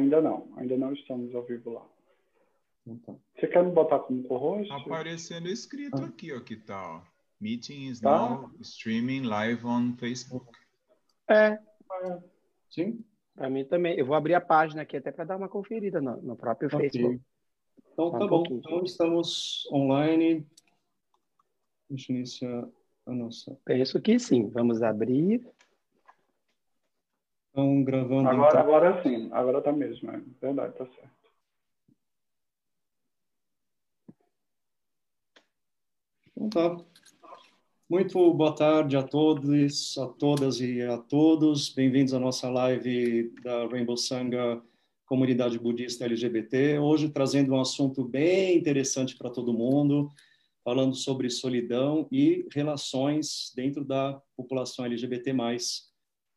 Ainda não, ainda não estamos ao vivo lá. Então. Você quer me botar como co-host? Tá aparecendo escrito ah. aqui, ó, que tá, ó. Meeting is tá. now streaming live on Facebook. É. Sim. Para mim também. Eu vou abrir a página aqui até para dar uma conferida no, no próprio okay. Facebook. Então, tá um bom. Então, estamos online. Deixa eu iniciar a nossa. Penso que sim. Vamos abrir. Estão gravando. Agora, então... agora sim. Agora tá mesmo. É verdade, tá certo. Então tá. Muito boa tarde a todos, a todas e a todos. Bem-vindos à nossa live da Rainbow Sangha Comunidade Budista LGBT. Hoje trazendo um assunto bem interessante para todo mundo, falando sobre solidão e relações dentro da população LGBT+.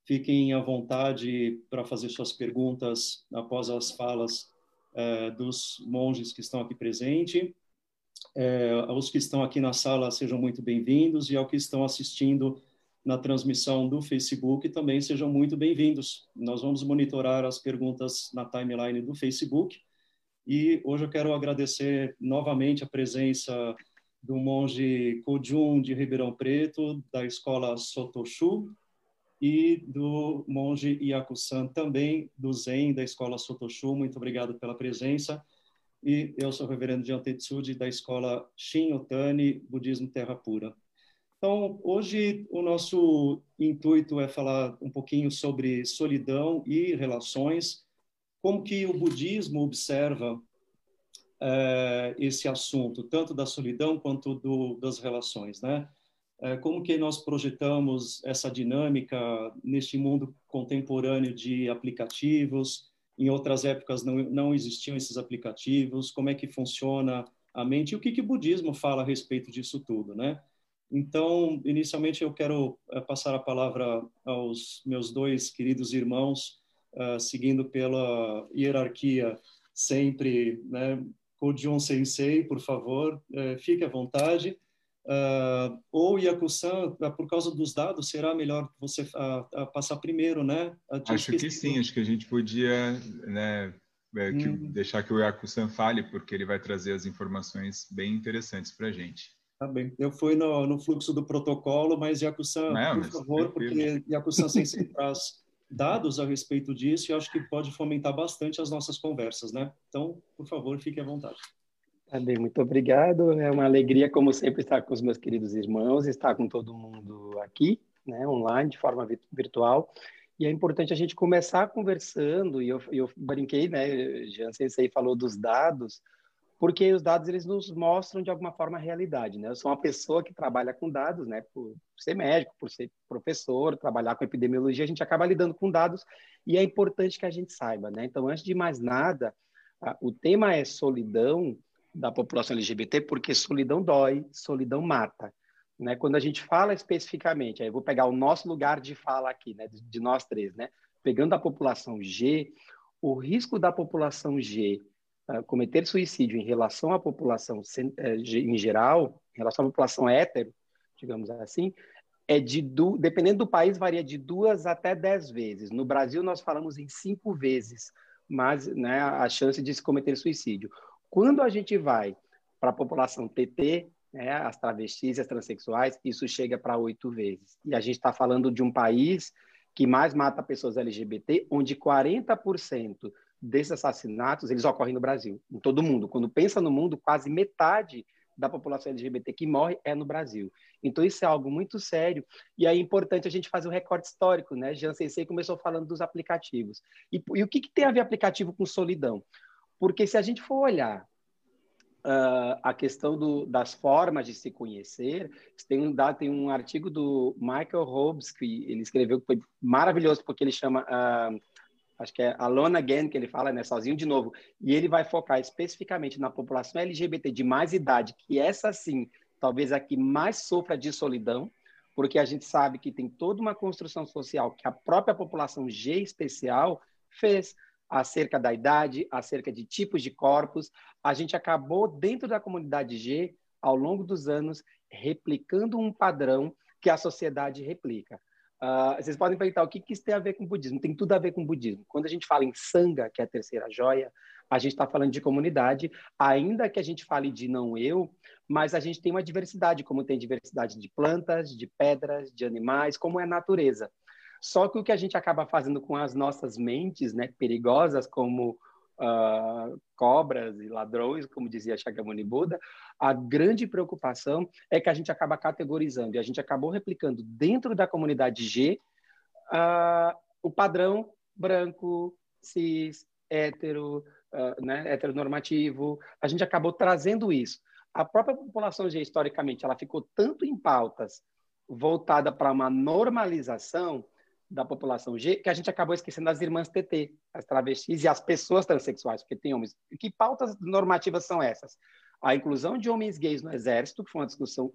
Fiquem à vontade para fazer suas perguntas após as falas eh, dos monges que estão aqui presentes é, aos que estão aqui na sala, sejam muito bem-vindos, e aos que estão assistindo na transmissão do Facebook, também sejam muito bem-vindos. Nós vamos monitorar as perguntas na timeline do Facebook, e hoje eu quero agradecer novamente a presença do monge Kojun de Ribeirão Preto, da escola Sotoshu, e do monge Yaku-san, também do Zen, da escola Sotoshu. Muito obrigado pela presença e eu sou o reverendo Jean Tetsuji da escola Shin Otani Budismo Terra Pura. Então, hoje o nosso intuito é falar um pouquinho sobre solidão e relações, como que o budismo observa é, esse assunto, tanto da solidão quanto do, das relações, né? É, como que nós projetamos essa dinâmica neste mundo contemporâneo de aplicativos, em outras épocas não, não existiam esses aplicativos, como é que funciona a mente e o que, que o budismo fala a respeito disso tudo, né? Então, inicialmente eu quero uh, passar a palavra aos meus dois queridos irmãos, uh, seguindo pela hierarquia sempre, né? Sensei, por favor, uh, fique à vontade. Uh, ou Yaku-san, ah, por causa dos dados, será melhor você uh, passar primeiro, né? Acho que sim, acho que a gente podia né, é, que, hum. deixar que o Yaku-san fale, porque ele vai trazer as informações bem interessantes para a gente. Tá bem. Eu fui no, no fluxo do protocolo, mas Yaku-san, por favor, porque Yaku-san sempre traz dados a respeito disso e acho que pode fomentar bastante as nossas conversas, né? Então, por favor, fique à vontade. Bem, muito obrigado. É uma alegria, como sempre, estar com os meus queridos irmãos, estar com todo mundo aqui, né, online, de forma virtual. E é importante a gente começar conversando, e eu, eu brinquei, né, Jean Sensei falou dos dados, porque os dados eles nos mostram de alguma forma a realidade, né? Eu sou uma pessoa que trabalha com dados, né? Por ser médico, por ser professor, trabalhar com epidemiologia, a gente acaba lidando com dados e é importante que a gente saiba, né? Então, antes de mais nada, o tema é solidão da população LGBT, porque solidão dói, solidão mata. Né? Quando a gente fala especificamente, aí vou pegar o nosso lugar de fala aqui, né? de, de nós três, né? pegando a população G, o risco da população G uh, cometer suicídio em relação à população uh, em geral, em relação à população hétero, digamos assim, é de du... dependendo do país varia de duas até dez vezes. No Brasil nós falamos em cinco vezes, mas né, a chance de se cometer suicídio. Quando a gente vai para a população TT, né, as travestis e as transexuais, isso chega para oito vezes. E a gente está falando de um país que mais mata pessoas LGBT, onde 40% desses assassinatos eles ocorrem no Brasil, em todo o mundo. Quando pensa no mundo, quase metade da população LGBT que morre é no Brasil. Então isso é algo muito sério e é importante a gente fazer um recorte histórico, né? Jean Sensei começou falando dos aplicativos. E, e o que, que tem a ver aplicativo com solidão? Porque se a gente for olhar uh, a questão do, das formas de se conhecer, tem um, tem um artigo do Michael Hobbes que ele escreveu que foi maravilhoso, porque ele chama, uh, acho que é Alone Again, que ele fala, né, sozinho de novo, e ele vai focar especificamente na população LGBT de mais idade, que essa sim, talvez a que mais sofra de solidão, porque a gente sabe que tem toda uma construção social que a própria população G especial fez acerca da idade, acerca de tipos de corpos. A gente acabou, dentro da comunidade G, ao longo dos anos, replicando um padrão que a sociedade replica. Uh, vocês podem perguntar o que, que isso tem a ver com o budismo. Tem tudo a ver com o budismo. Quando a gente fala em sangha, que é a terceira joia, a gente está falando de comunidade, ainda que a gente fale de não eu, mas a gente tem uma diversidade, como tem diversidade de plantas, de pedras, de animais, como é a natureza. Só que o que a gente acaba fazendo com as nossas mentes, né, perigosas, como uh, cobras e ladrões, como dizia Shakyamuni Buda, a grande preocupação é que a gente acaba categorizando e a gente acabou replicando dentro da comunidade G uh, o padrão branco, cis, hétero, uh, né, heteronormativo. A gente acabou trazendo isso. A própria população G, historicamente, ela ficou tanto em pautas voltada para uma normalização da população G, que a gente acabou esquecendo as irmãs TT, as travestis e as pessoas transexuais, porque tem homens. Que pautas normativas são essas? A inclusão de homens gays no exército, que foi uma discussão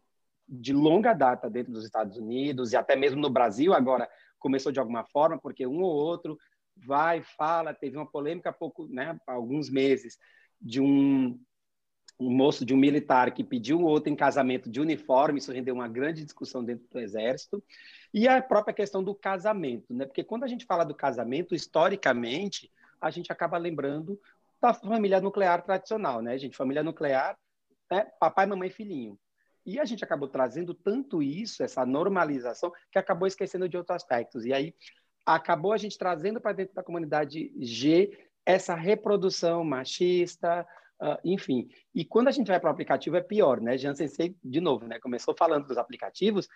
de longa data dentro dos Estados Unidos e até mesmo no Brasil, agora começou de alguma forma, porque um ou outro vai, fala, teve uma polêmica há pouco, né, há alguns meses, de um um moço de um militar que pediu o outro em casamento de uniforme, isso rendeu uma grande discussão dentro do exército, e a própria questão do casamento, né? Porque quando a gente fala do casamento, historicamente, a gente acaba lembrando da família nuclear tradicional, né, gente? Família nuclear, né? papai, mamãe, filhinho. E a gente acabou trazendo tanto isso, essa normalização, que acabou esquecendo de outros aspectos. E aí acabou a gente trazendo para dentro da comunidade G essa reprodução machista, Uh, enfim, e quando a gente vai para o aplicativo é pior, né? Jean Sensei, de novo, né? Começou falando dos aplicativos,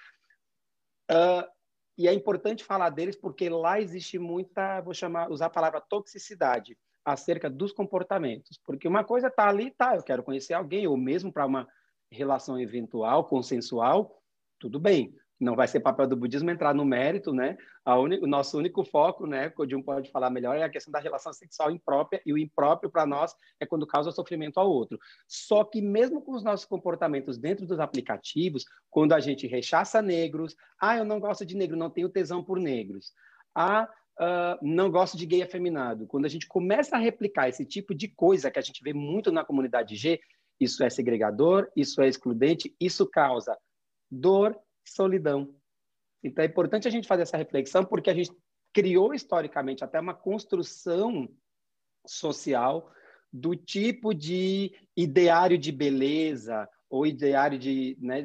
uh, e é importante falar deles porque lá existe muita, vou chamar, usar a palavra toxicidade acerca dos comportamentos, porque uma coisa tá ali, tá, eu quero conhecer alguém, ou mesmo para uma relação eventual, consensual, tudo bem não vai ser papel do budismo entrar no mérito, né? o nosso único foco, né, Jun pode falar melhor, é a questão da relação sexual imprópria, e o impróprio para nós é quando causa sofrimento ao outro. Só que mesmo com os nossos comportamentos dentro dos aplicativos, quando a gente rechaça negros, ah, eu não gosto de negro, não tenho tesão por negros. Ah, Uh, não gosto de gay afeminado. Quando a gente começa a replicar esse tipo de coisa que a gente vê muito na comunidade G, isso é segregador, isso é excludente, isso causa dor, solidão. Então é importante a gente fazer essa reflexão porque a gente criou historicamente até uma construção social do tipo de ideário de beleza ou ideário de, né,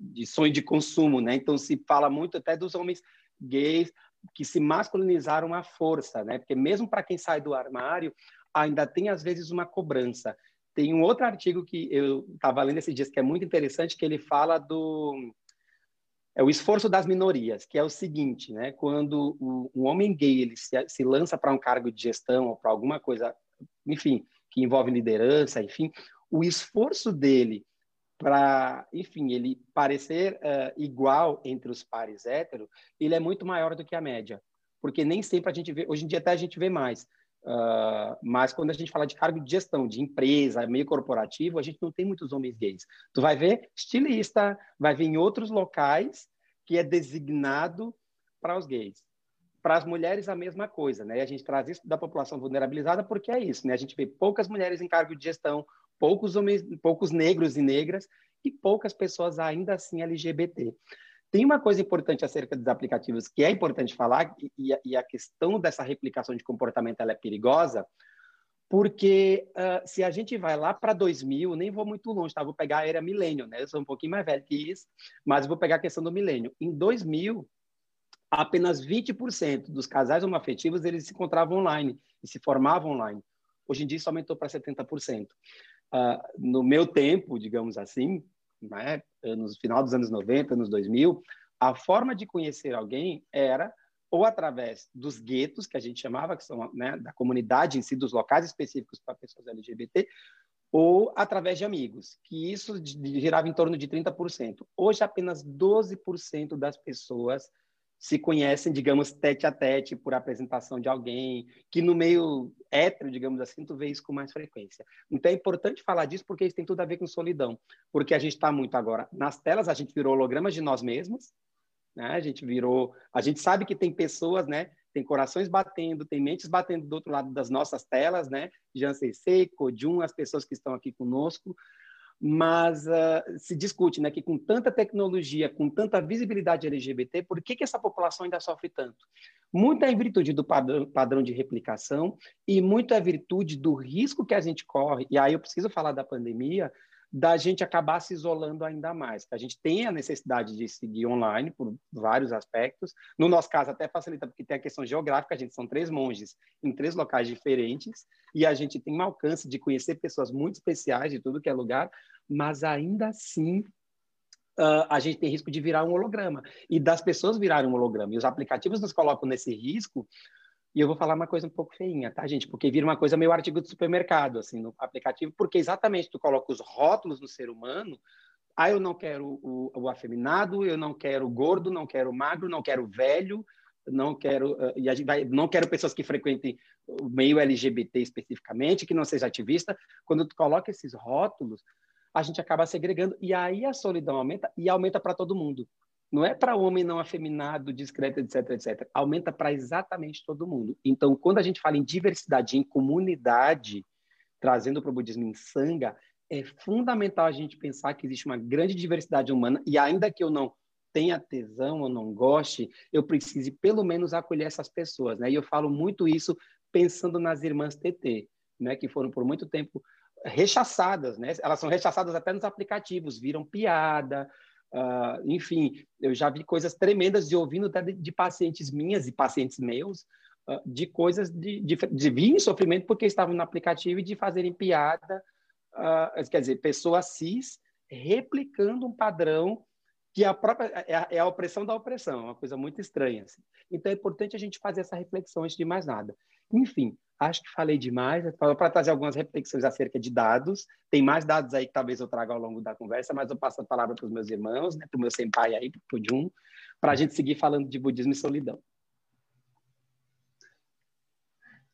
de sonho de consumo, né? Então se fala muito até dos homens gays que se masculinizaram à força, né? Porque mesmo para quem sai do armário, ainda tem às vezes uma cobrança. Tem um outro artigo que eu estava lendo esses dias que é muito interessante, que ele fala do é o esforço das minorias, que é o seguinte, né? Quando o, um homem gay ele se, se lança para um cargo de gestão ou para alguma coisa, enfim, que envolve liderança, enfim, o esforço dele para, enfim, ele parecer uh, igual entre os pares héteros, ele é muito maior do que a média, porque nem sempre a gente vê, hoje em dia até a gente vê mais, Uh, mas quando a gente fala de cargo de gestão, de empresa, meio corporativo, a gente não tem muitos homens gays. Tu vai ver estilista, vai ver em outros locais que é designado para os gays. Para as mulheres, a mesma coisa, né? A gente traz isso da população vulnerabilizada porque é isso, né? A gente vê poucas mulheres em cargo de gestão, poucos homens, poucos negros e negras e poucas pessoas ainda assim LGBT. Tem uma coisa importante acerca dos aplicativos que é importante falar, e, e a questão dessa replicação de comportamento ela é perigosa, porque uh, se a gente vai lá para 2000, nem vou muito longe, tá? Vou pegar a era milênio, né? Eu sou um pouquinho mais velho que isso, mas vou pegar a questão do milênio. Em 2000, apenas 20% dos casais homoafetivos eles se encontravam online e se formavam online. Hoje em dia isso aumentou para 70%. Uh, no meu tempo, digamos assim, né, no final dos anos 90, anos 2000, a forma de conhecer alguém era ou através dos guetos, que a gente chamava, que são né, da comunidade em si, dos locais específicos para pessoas LGBT, ou através de amigos, que isso girava em torno de 30%. Hoje, apenas 12% das pessoas se conhecem, digamos, tete a tete por apresentação de alguém, que no meio hétero, digamos assim, tu vê isso com mais frequência. Então é importante falar disso porque isso tem tudo a ver com solidão, porque a gente está muito agora nas telas, a gente virou hologramas de nós mesmos, né? A gente virou, a gente sabe que tem pessoas, né? Tem corações batendo, tem mentes batendo do outro lado das nossas telas, né? Jansen Seiko, Jun, as pessoas que estão aqui conosco, mas uh, se discute né, que com tanta tecnologia, com tanta visibilidade LGBT, por que, que essa população ainda sofre tanto? Muito é em virtude do padrão, padrão de replicação e muito é virtude do risco que a gente corre, e aí eu preciso falar da pandemia, da gente acabar se isolando ainda mais. A gente tem a necessidade de seguir online por vários aspectos. No nosso caso, até facilita, porque tem a questão geográfica, a gente são três monges em três locais diferentes, e a gente tem um alcance de conhecer pessoas muito especiais de tudo que é lugar, mas ainda assim uh, a gente tem risco de virar um holograma, e das pessoas virarem um holograma. E os aplicativos nos colocam nesse risco e eu vou falar uma coisa um pouco feinha, tá, gente? Porque vira uma coisa meio artigo de supermercado, assim, no aplicativo, porque exatamente tu coloca os rótulos no ser humano. Ah, eu não quero o, o afeminado, eu não quero gordo, não quero magro, não quero velho, não quero uh, e a gente vai, não quero pessoas que frequentem o meio LGBT especificamente, que não seja ativista. Quando tu coloca esses rótulos, a gente acaba segregando e aí a solidão aumenta e aumenta para todo mundo. Não é para homem não afeminado, discreto, etc, etc. Aumenta para exatamente todo mundo. Então, quando a gente fala em diversidade, em comunidade, trazendo para o budismo em sanga, é fundamental a gente pensar que existe uma grande diversidade humana e ainda que eu não tenha tesão ou não goste, eu precise pelo menos acolher essas pessoas, né? E eu falo muito isso pensando nas irmãs TT, né, que foram por muito tempo rechaçadas, né? Elas são rechaçadas até nos aplicativos, viram piada, Uh, enfim, eu já vi coisas tremendas de ouvindo de, de pacientes minhas e pacientes meus, uh, de coisas de, de, de vir em sofrimento porque estavam no aplicativo e de fazerem piada, uh, quer dizer, pessoas cis replicando um padrão que a própria é a, é a, opressão da opressão, é uma coisa muito estranha. Assim. Então é importante a gente fazer essa reflexão antes de mais nada. Enfim, acho que falei demais, para trazer algumas reflexões acerca de dados. Tem mais dados aí que talvez eu traga ao longo da conversa, mas eu passo a palavra para os meus irmãos, né, para o meu senpai aí, para o Jun, para a gente seguir falando de budismo e solidão.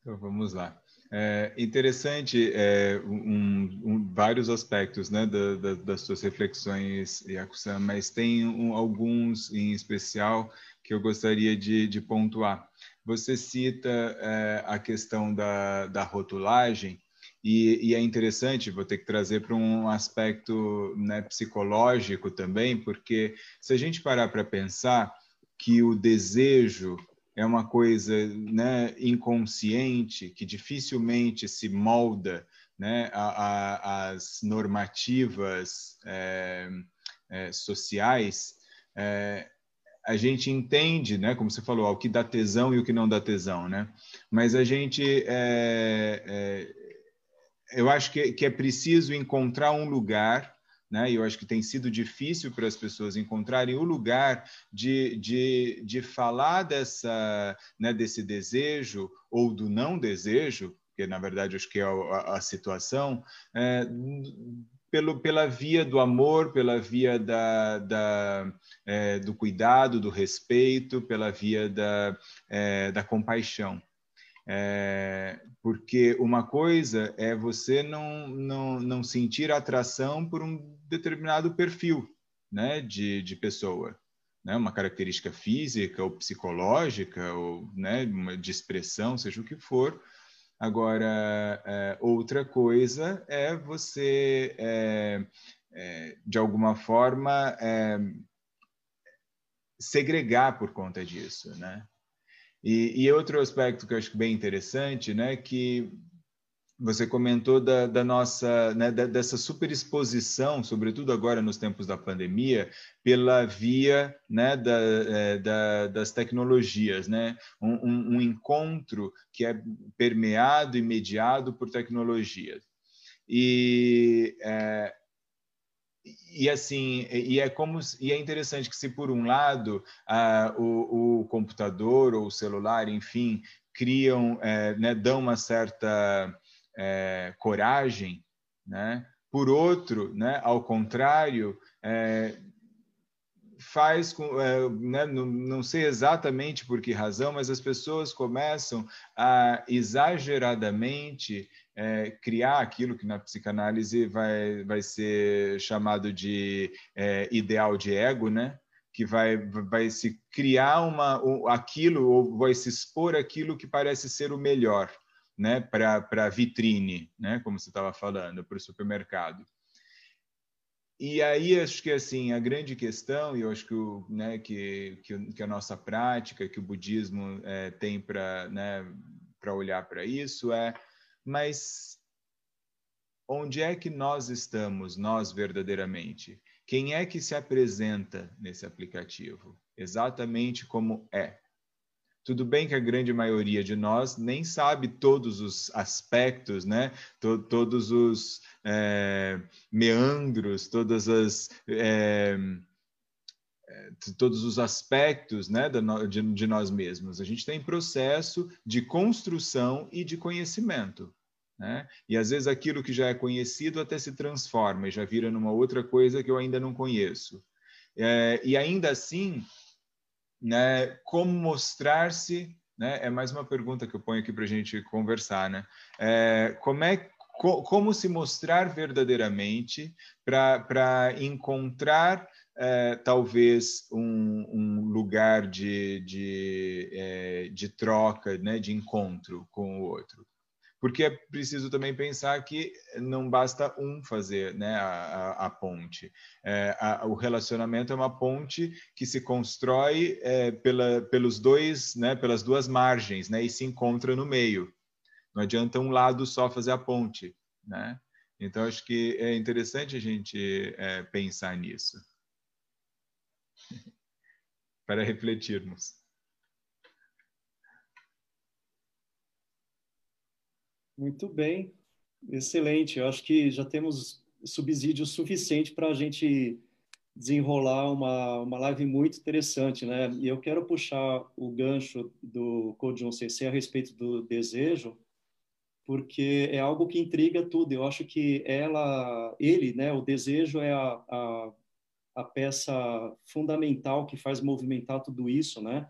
Então vamos lá. É interessante é, um, um, vários aspectos né, da, da, das suas reflexões, Yakusan, mas tem um, alguns em especial que eu gostaria de, de pontuar. Você cita é, a questão da, da rotulagem, e, e, é interessante, vou ter que trazer para um aspecto né, psicológico também, porque se a gente parar para pensar que o desejo é uma coisa né, inconsciente, que dificilmente se molda né, às normativas é, é, sociais, é, a gente entende, né, como você falou, o que dá tesão e o que não dá tesão, né? Mas a gente, é, é, eu acho que, que, é preciso encontrar um lugar, né? E eu acho que tem sido difícil para as pessoas encontrarem o lugar de, de, de falar dessa, né, desse desejo ou do não desejo, que na verdade acho que é a, a situação, é, pelo, pela via do amor, pela via da, da é, do cuidado, do respeito, pela via da, é, da compaixão. É, porque uma coisa é você não, não, não sentir atração por um determinado perfil né, de, de pessoa, né, uma característica física ou psicológica, ou né, de expressão, seja o que for, Agora, é, outra coisa é você, é, é, de alguma forma, é, segregar por conta disso, né? E, e, outro aspecto que eu acho bem interessante, né, que você comentou da, da nossa, né, da, dessa superexposição, sobretudo agora nos tempos da pandemia, pela via né, da, é, da, das tecnologias, né? Um, um, um, encontro que é permeado e mediado por tecnologias. E, é, e assim e é como e é interessante que se por um lado o, o computador ou o celular enfim criam é, né, dão uma certa é, coragem, né? Por outro, né, ao contrário, é, faz com, é, né, não, não, sei exatamente por que razão, mas as pessoas começam a exageradamente é, criar aquilo que na psicanálise vai, vai ser chamado de ideal de ego, né? que vai, vai se criar uma, aquilo, ou vai se expor aquilo que parece ser o melhor né, para a vitrine, né, como você estava falando, para o supermercado. e aí acho que assim a grande questão e eu acho que o, né, que, que, que a nossa prática que o budismo é, tem para né, para olhar para isso é mas onde é que nós estamos nós verdadeiramente? Quem é que se apresenta nesse aplicativo? Exatamente como é tudo bem que a grande maioria de nós nem sabe todos os aspectos, né? todos os é, meandros, todas as é, todos os aspectos né, de, de nós mesmos. A gente tem processo de construção e de conhecimento. Né? E às vezes aquilo que já é conhecido até se transforma e já vira numa outra coisa que eu ainda não conheço. É, e ainda assim, né, como mostrar-se, né, é mais uma pergunta que eu ponho aqui para a gente conversar, né? É, como é co, como se mostrar verdadeiramente para encontrar é, talvez um, um, lugar de, de, é, de troca, né, de encontro com o outro porque é preciso também pensar que não basta um fazer né, a, a, a ponte. É, a, o relacionamento é uma ponte que se constrói é, pela, pelos dois, né, pelas duas margens, né, e se encontra no meio. Não adianta um lado só fazer a ponte, né? Então acho que é interessante a gente é, pensar nisso para refletirmos. Muito bem, excelente. Eu acho que já temos subsídio suficiente para a gente desenrolar uma, uma live muito interessante, né? E eu quero puxar o gancho do Code CC a respeito do desejo, porque é algo que intriga tudo. Eu acho que ela, ele, né? O desejo é a, a, a peça fundamental que faz movimentar tudo isso, né?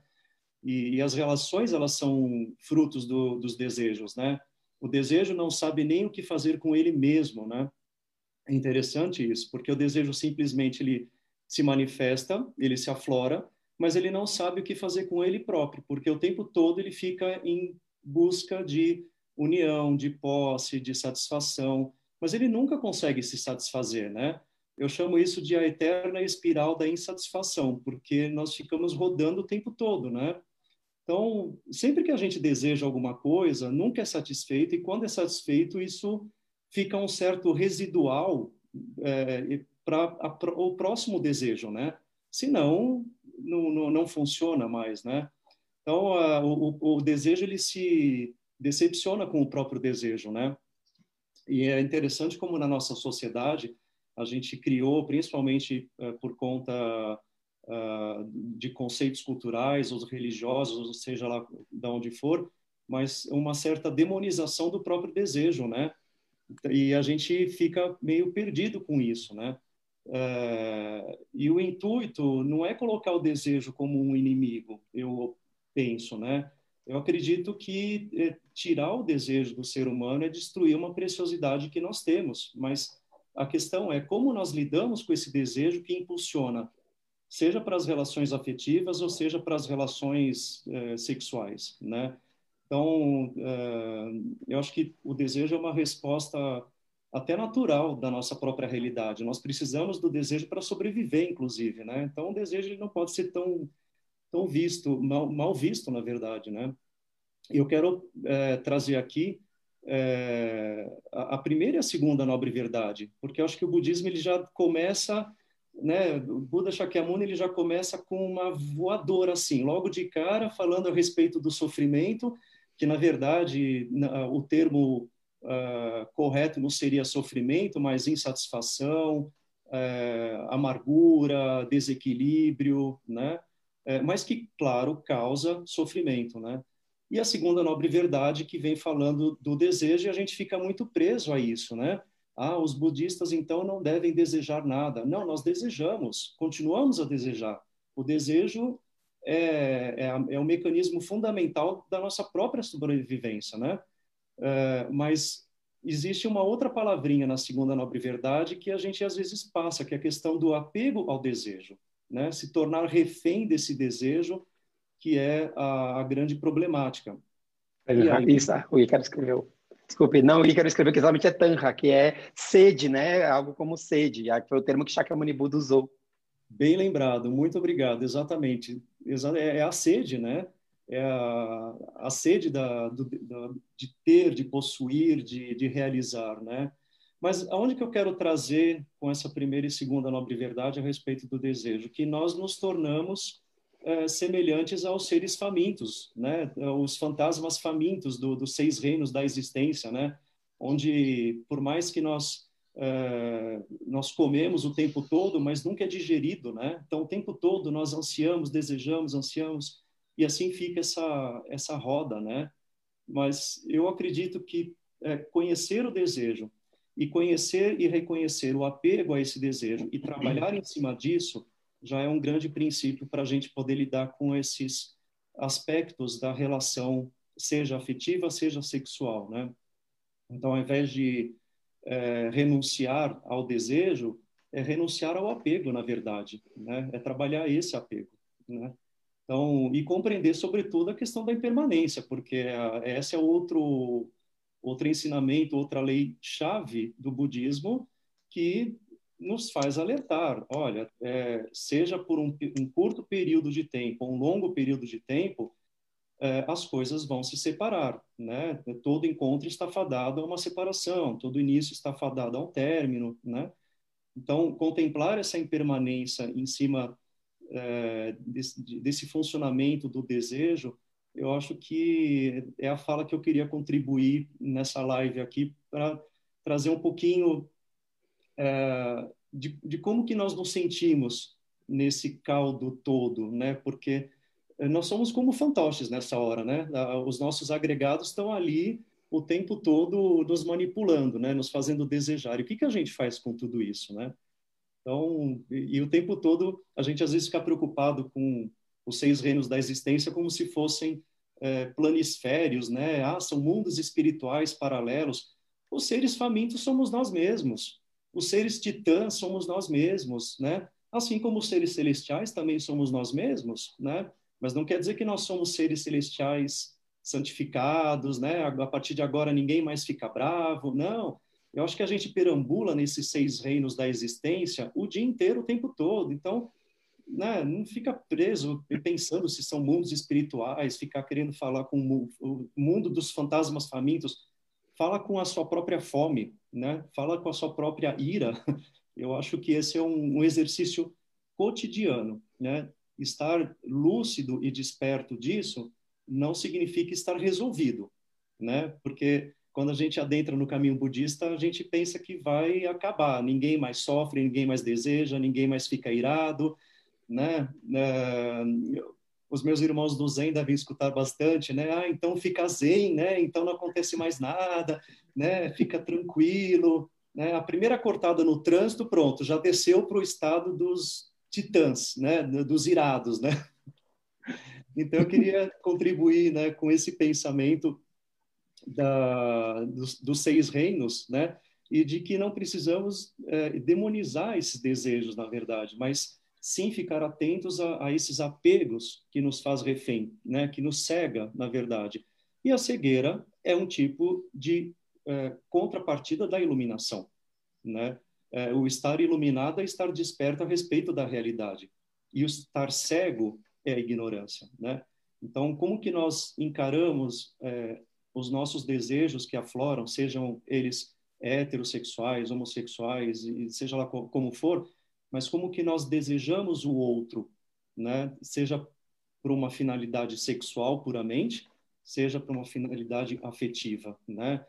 E, e as relações elas são frutos do, dos desejos, né? O desejo não sabe nem o que fazer com ele mesmo, né? É interessante isso, porque o desejo simplesmente ele se manifesta, ele se aflora, mas ele não sabe o que fazer com ele próprio, porque o tempo todo ele fica em busca de união, de posse, de satisfação, mas ele nunca consegue se satisfazer, né? Eu chamo isso de a eterna espiral da insatisfação, porque nós ficamos rodando o tempo todo, né? Então, sempre que a gente deseja alguma coisa, nunca é satisfeito, e quando é satisfeito, isso fica um certo residual é, para o próximo desejo, né? Senão, não, não, não funciona mais, né? Então, a, o, o desejo, ele se decepciona com o próprio desejo, né? E é interessante como na nossa sociedade a gente criou, principalmente é, por conta de conceitos culturais ou religiosos, ou seja lá de onde for, mas uma certa demonização do próprio desejo, né? E a gente fica meio perdido com isso, né? Uh, e o intuito não é colocar o desejo como um inimigo, eu penso, né? Eu acredito que eh, tirar o desejo do ser humano é destruir uma preciosidade que nós temos, mas a questão é como nós lidamos com esse desejo que impulsiona seja para as relações afetivas ou seja para as relações eh, sexuais, né? Então, eh, eu acho que o desejo é uma resposta até natural da nossa própria realidade. Nós precisamos do desejo para sobreviver, inclusive, né? Então, o desejo ele não pode ser tão tão visto, mal, mal visto, na verdade, né? Eu quero eh, trazer aqui a, a primeira e a segunda nobre verdade, porque eu acho que o budismo ele já começa né, o Buda Shakyamuni ele já começa com uma voadora assim, logo de cara falando a respeito do sofrimento, que na verdade o termo uh, correto não seria sofrimento, mas insatisfação, uh, amargura, desequilíbrio, né? Uh, mas que claro causa sofrimento, né? E a segunda nobre verdade que vem falando do desejo e a gente fica muito preso a isso, né? Ah, os budistas então não devem desejar nada. Não, nós desejamos, continuamos a desejar. O desejo é, é, é um mecanismo fundamental da nossa própria sobrevivência, né? É, mas existe uma outra palavrinha na segunda nobre verdade que a gente às vezes passa, que é a questão do apego ao desejo, né? Se tornar refém desse desejo, que é a, a grande problemática. Aí... Isso, o Ricardo escreveu. Desculpe, não, Ícaro escreveu que exatamente é tanha, que é sede, né? Algo como sede, foi o termo que Shakyamuni Buda usou. Bem lembrado, muito obrigado, exatamente. É, é a sede, né? É a, a sede da, do, da, de ter, de possuir, de, de realizar, né? Mas aonde que eu quero trazer com essa primeira e segunda nobre verdade a respeito do desejo? Que nós nos tornamos é, semelhantes aos seres famintos, né? Os fantasmas famintos do, dos seis reinos da existência, né? Onde, por mais que nós é, nós comemos o tempo todo, mas nunca é digerido, né? Então, o tempo todo nós ansiamos, desejamos, ansiamos, e assim fica essa, essa roda, né? Mas eu acredito que é, conhecer o desejo e conhecer e reconhecer o apego a esse desejo e trabalhar em cima disso já é um grande princípio para a gente poder lidar com esses aspectos da relação, seja afetiva, seja sexual, né? Então, ao invés de é, renunciar ao desejo, é renunciar ao apego, na verdade, né? É trabalhar esse apego, né? Então, e compreender, sobretudo, a questão da impermanência, porque esse é outro outro ensinamento, outra lei-chave do budismo que nos faz alertar, olha, é, seja por um, um, curto período de tempo, um longo período de tempo, é, as coisas vão se separar, né? Todo encontro está fadado a uma separação, todo início está fadado a um término, né? Então, contemplar essa impermanência em cima é, desse, desse funcionamento do desejo eu acho que é a fala que eu queria contribuir nessa live aqui para trazer um pouquinho de, de, como que nós nos sentimos nesse caldo todo, né? Porque nós somos como fantoches nessa hora, né? Os nossos agregados estão ali o tempo todo nos manipulando, né? Nos fazendo desejar. E o que que a gente faz com tudo isso, né? Então, e, e o tempo todo a gente às vezes fica preocupado com os seis reinos da existência como se fossem é, planisférios, né? Ah, são mundos espirituais paralelos. Os seres famintos somos nós mesmos. Os seres titãs somos nós mesmos, né? Assim como os seres celestiais também somos nós mesmos, né? Mas não quer dizer que nós somos seres celestiais santificados, né? A partir de agora ninguém mais fica bravo. Não. Eu acho que a gente perambula nesses seis reinos da existência o dia inteiro, o tempo todo. Então, né, não fica preso pensando se são mundos espirituais, ficar querendo falar com o mundo dos fantasmas famintos. Fala com a sua própria fome, né? Fala com a sua própria ira. Eu acho que esse é um, um exercício cotidiano, né? Estar lúcido e desperto disso não significa estar resolvido, né? Porque quando a gente adentra no caminho budista, a gente pensa que vai acabar, ninguém mais sofre, ninguém mais deseja, ninguém mais fica irado, né? Uh, os meus irmãos do Zen devem escutar bastante, né? Ah, então fica Zen, né? Então não acontece mais nada, né? Fica tranquilo, né? A primeira cortada no trânsito, pronto, já desceu para o estado dos titãs, né? Dos irados, né? Então eu queria contribuir, né? Com esse pensamento da, dos, dos seis reinos, né? E de que não precisamos é, demonizar esses desejos, na verdade, mas sim ficar atentos a, a, esses apegos que nos faz refém, né? que nos cega, na verdade. E a cegueira é um tipo de é, contrapartida da iluminação. Né? É, o estar iluminado é estar desperto a respeito da realidade. E o estar cego é a ignorância. Né? Então, como que nós encaramos é, os nossos desejos que afloram, sejam eles heterossexuais, homossexuais, seja lá como for, mas como que nós desejamos o outro, né? Seja por uma finalidade sexual puramente, seja por uma finalidade afetiva, né?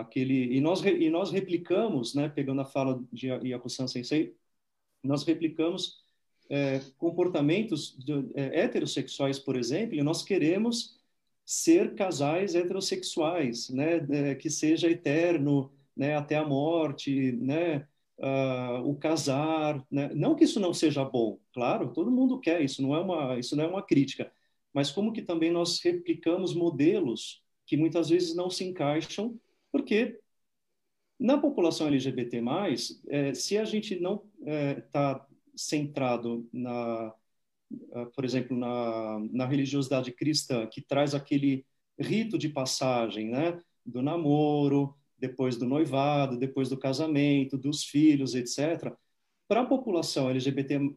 aquele e nós e nós replicamos, né? Pegando a fala de Yakusan Sensei, nós replicamos é, comportamentos de, é, heterossexuais, por exemplo, e nós queremos ser casais heterossexuais, né? É, que seja eterno, né? Até a morte, né? Uh, o casar, né? não que isso não seja bom, claro, todo mundo quer isso, não é uma isso não é uma crítica, mas como que também nós replicamos modelos que muitas vezes não se encaixam, porque na população LGBT+, é, se a gente não está é, centrado na, uh, por exemplo, na, na religiosidade cristã, que traz aquele rito de passagem, né? do namoro, depois do noivado, depois do casamento, dos filhos, etc. Para a população LGBTQI+,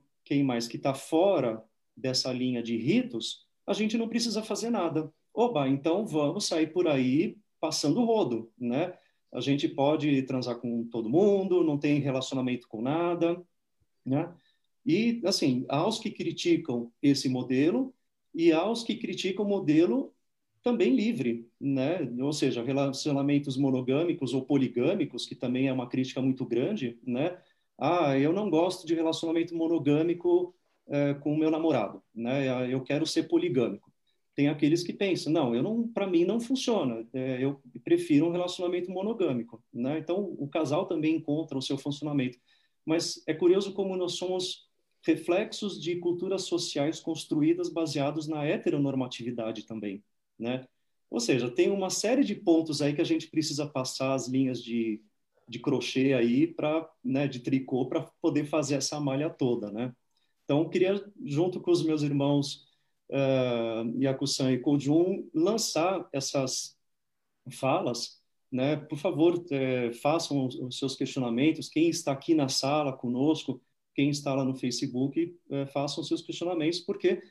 que está fora dessa linha de ritos, a gente não precisa fazer nada. Oba, então vamos sair por aí passando rodo, né? A gente pode transar com todo mundo, não tem relacionamento com nada, né? E, assim, aos que criticam esse modelo e aos que criticam o modelo também livre, né? Ou seja, relacionamentos monogâmicos ou poligâmicos, que também é uma crítica muito grande, né? Ah, eu não gosto de relacionamento monogâmico é, com o meu namorado, né? Eu quero ser poligâmico. Tem aqueles que pensam, não, eu não, para mim não funciona. É, eu prefiro um relacionamento monogâmico, né? Então o casal também encontra o seu funcionamento. Mas é curioso como nós somos reflexos de culturas sociais construídas baseados na heteronormatividade também, né? Ou seja, tem uma série de pontos aí que a gente precisa passar as linhas de, de crochê aí para, né, de tricô para poder fazer essa malha toda, né? Então, queria junto com os meus irmãos uh, Yakusan e Kojun lançar essas falas, né? Por favor, é, façam os seus questionamentos. Quem está aqui na sala conosco, quem está lá no Facebook, é, façam seus questionamentos, porque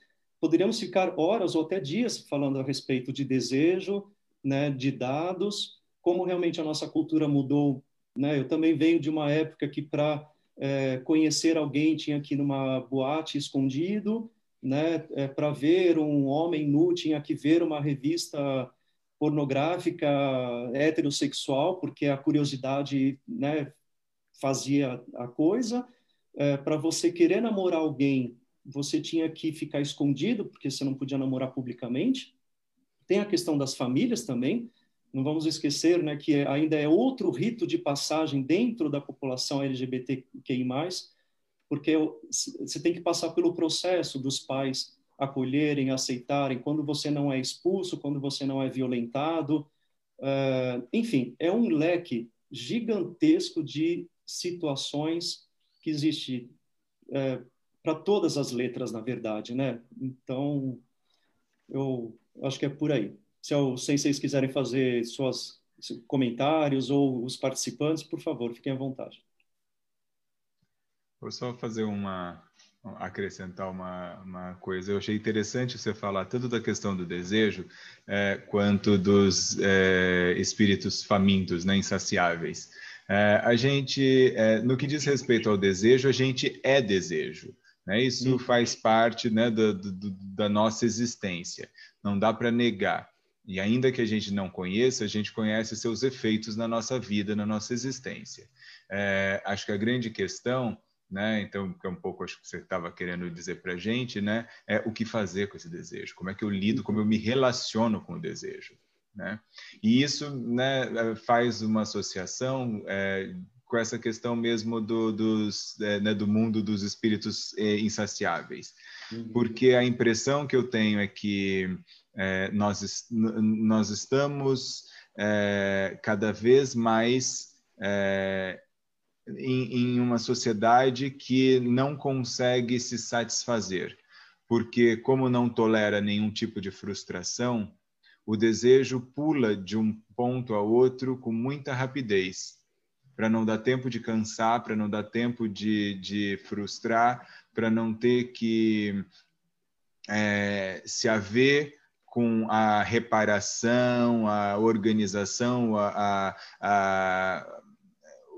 poderíamos ficar horas ou até dias falando a respeito de desejo, né, de dados, como realmente a nossa cultura mudou. Né? Eu também venho de uma época que para é, conhecer alguém tinha que ir numa boate escondido, né? É, para ver um homem nu tinha que ver uma revista pornográfica heterossexual, porque a curiosidade né, fazia a coisa. É, para você querer namorar alguém você tinha que ficar escondido, porque você não podia namorar publicamente. Tem a questão das famílias também. Não vamos esquecer né, que ainda é outro rito de passagem dentro da população LGBTQI+, porque você tem que passar pelo processo dos pais acolherem, aceitarem, quando você não é expulso, quando você não é violentado. Uh, enfim, é um leque gigantesco de situações que existe uh, para todas as letras, na verdade, né? Então, eu acho que é por aí. Se, eu, se vocês quiserem fazer suas comentários ou os participantes, por favor, fiquem à vontade. Vou só fazer uma acrescentar uma, uma coisa. Eu achei interessante você falar tanto da questão do desejo é, quanto dos é, espíritos famintos, né, insaciáveis. É, a gente, é, no que diz respeito ao desejo, a gente é desejo. Né? Isso faz parte né, do, do, da nossa existência, não dá para negar. E ainda que a gente não conheça, a gente conhece seus efeitos na nossa vida, na nossa existência. É, acho que a grande questão, né, então, que é um pouco acho que você estava querendo dizer para a gente, né, é o que fazer com esse desejo, como é que eu lido, como eu me relaciono com o desejo. Né? E isso né, faz uma associação é, com essa questão mesmo do, dos, é, né, do mundo dos espíritos é, insaciáveis. Uhum. Porque a impressão que eu tenho é que é, nós, nós estamos é, cada vez mais é, em, em uma sociedade que não consegue se satisfazer. Porque, como não tolera nenhum tipo de frustração, o desejo pula de um ponto a outro com muita rapidez para não dar tempo de cansar, para não dar tempo de, de frustrar, para não ter que é, se haver com a reparação, a organização, a, a, a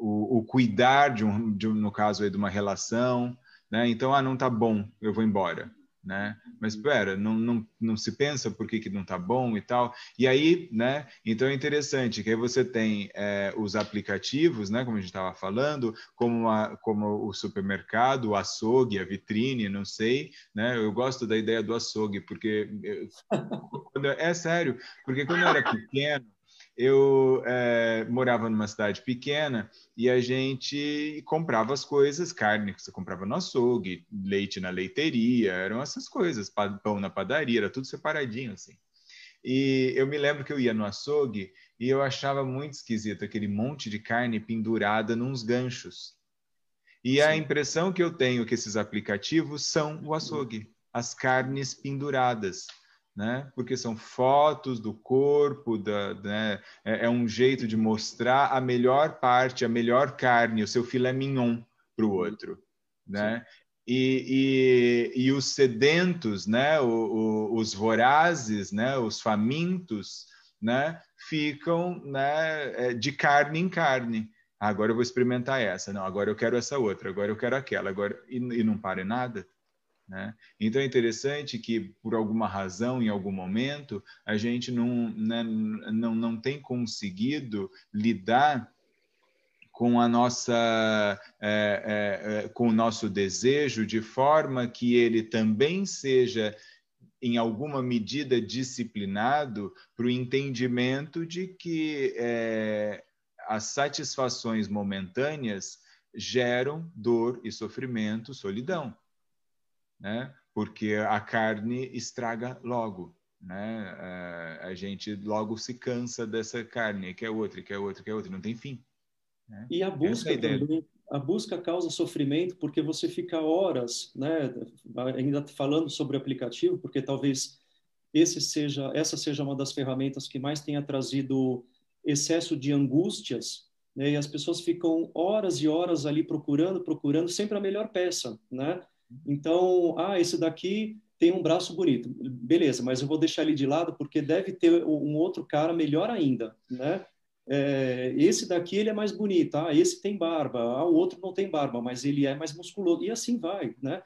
o, o, cuidar de um, de um, no caso aí de uma relação, né? Então, ah, não tá bom, eu vou embora né? Mas espera, não, não, não se pensa por que, que não está bom e tal. E aí, né? Então é interessante que aí você tem é, os aplicativos, né? Como a gente estava falando, como, a, como o supermercado, o açougue, a vitrine, não sei, né? Eu gosto da ideia do açougue porque eu, quando, é sério, porque quando eu era pequeno eu é, morava numa cidade pequena e a gente comprava as coisas, carne que você comprava no açougue, leite na leiteria, eram essas coisas, pão na padaria, era tudo separadinho assim. E eu me lembro que eu ia no açougue e eu achava muito esquisito aquele monte de carne pendurada nos ganchos. E Sim. a impressão que eu tenho que esses aplicativos são o açougue, as carnes penduradas né? Porque são fotos do corpo, da, né? é, é, um jeito de mostrar a melhor parte, a melhor carne, o seu filé mignon para o outro, né? E, e, e, os sedentos, né? O, o, os vorazes, né? Os famintos, né? Ficam, né? É, de carne em carne. Agora eu vou experimentar essa, não. Agora eu quero essa outra. Agora eu quero aquela. Agora e, e não para nada. Né? Então é interessante que, por alguma razão, em algum momento, a gente não, né, não, não tem conseguido lidar com a nossa é, é, é, com o nosso desejo de forma que ele também seja em alguma medida disciplinado para o entendimento de que é, as satisfações momentâneas geram dor e sofrimento, solidão né? Porque a carne estraga logo, né? É, a gente logo se cansa dessa carne, quer outra, quer outra, quer outra, não tem fim. Né? E a busca é a também, a busca causa sofrimento porque você fica horas, né? Ainda falando sobre o aplicativo, porque talvez esse seja, essa seja uma das ferramentas que mais tenha trazido excesso de angústias, né? E as pessoas ficam horas e horas ali procurando, procurando sempre a melhor peça, né? Então, ah, esse daqui tem um braço bonito. Beleza, mas eu vou deixar ele de lado porque deve ter um outro cara melhor ainda, né? É, esse daqui ele é mais bonito, ah, esse tem barba, ah, o outro não tem barba, mas ele é mais musculoso, e assim vai, né?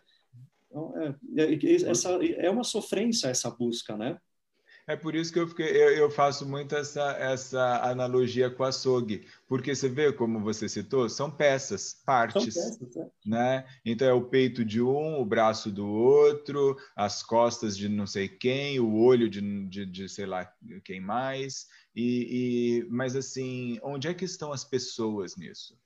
Então, é, é, essa, é uma sofrência essa busca, né? É por isso que eu, fiquei, eu, eu, faço muito essa, essa analogia com a açougue, porque você vê, como você citou, são peças, partes. São peças, é. né? Então é o peito de um, o braço do outro, as costas de não sei quem, o olho de, de, de sei lá quem mais. E, e, mas assim, onde é que estão as pessoas nisso?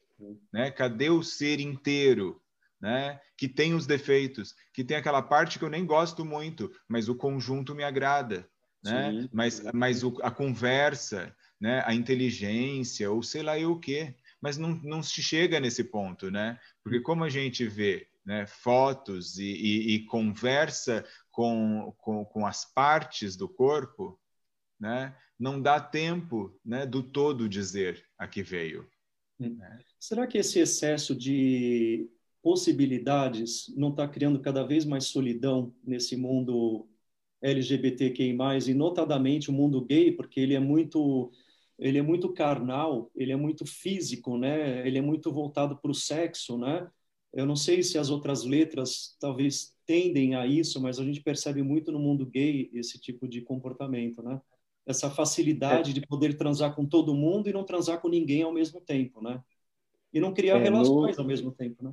Né? Cadê o ser inteiro? Né? Que tem os defeitos, que tem aquela parte que eu nem gosto muito, mas o conjunto me agrada né? Sim. Mas, mas o, a conversa, né? A inteligência, ou sei lá eu o quê. Mas não, não se chega nesse ponto, né? Porque como a gente vê né, fotos e, e, e conversa com, com, com, as partes do corpo, né, não dá tempo né, do todo dizer a que veio. Hum. Né? Será que esse excesso de possibilidades não está criando cada vez mais solidão nesse mundo LGBTQI+, e notadamente o mundo gay, porque ele é muito ele é muito carnal, ele é muito físico, né? Ele é muito voltado para o sexo, né? Eu não sei se as outras letras talvez tendem a isso, mas a gente percebe muito no mundo gay esse tipo de comportamento, né? Essa facilidade é. de poder transar com todo mundo e não transar com ninguém ao mesmo tempo, né? E não criar é, relações no... ao mesmo tempo, né?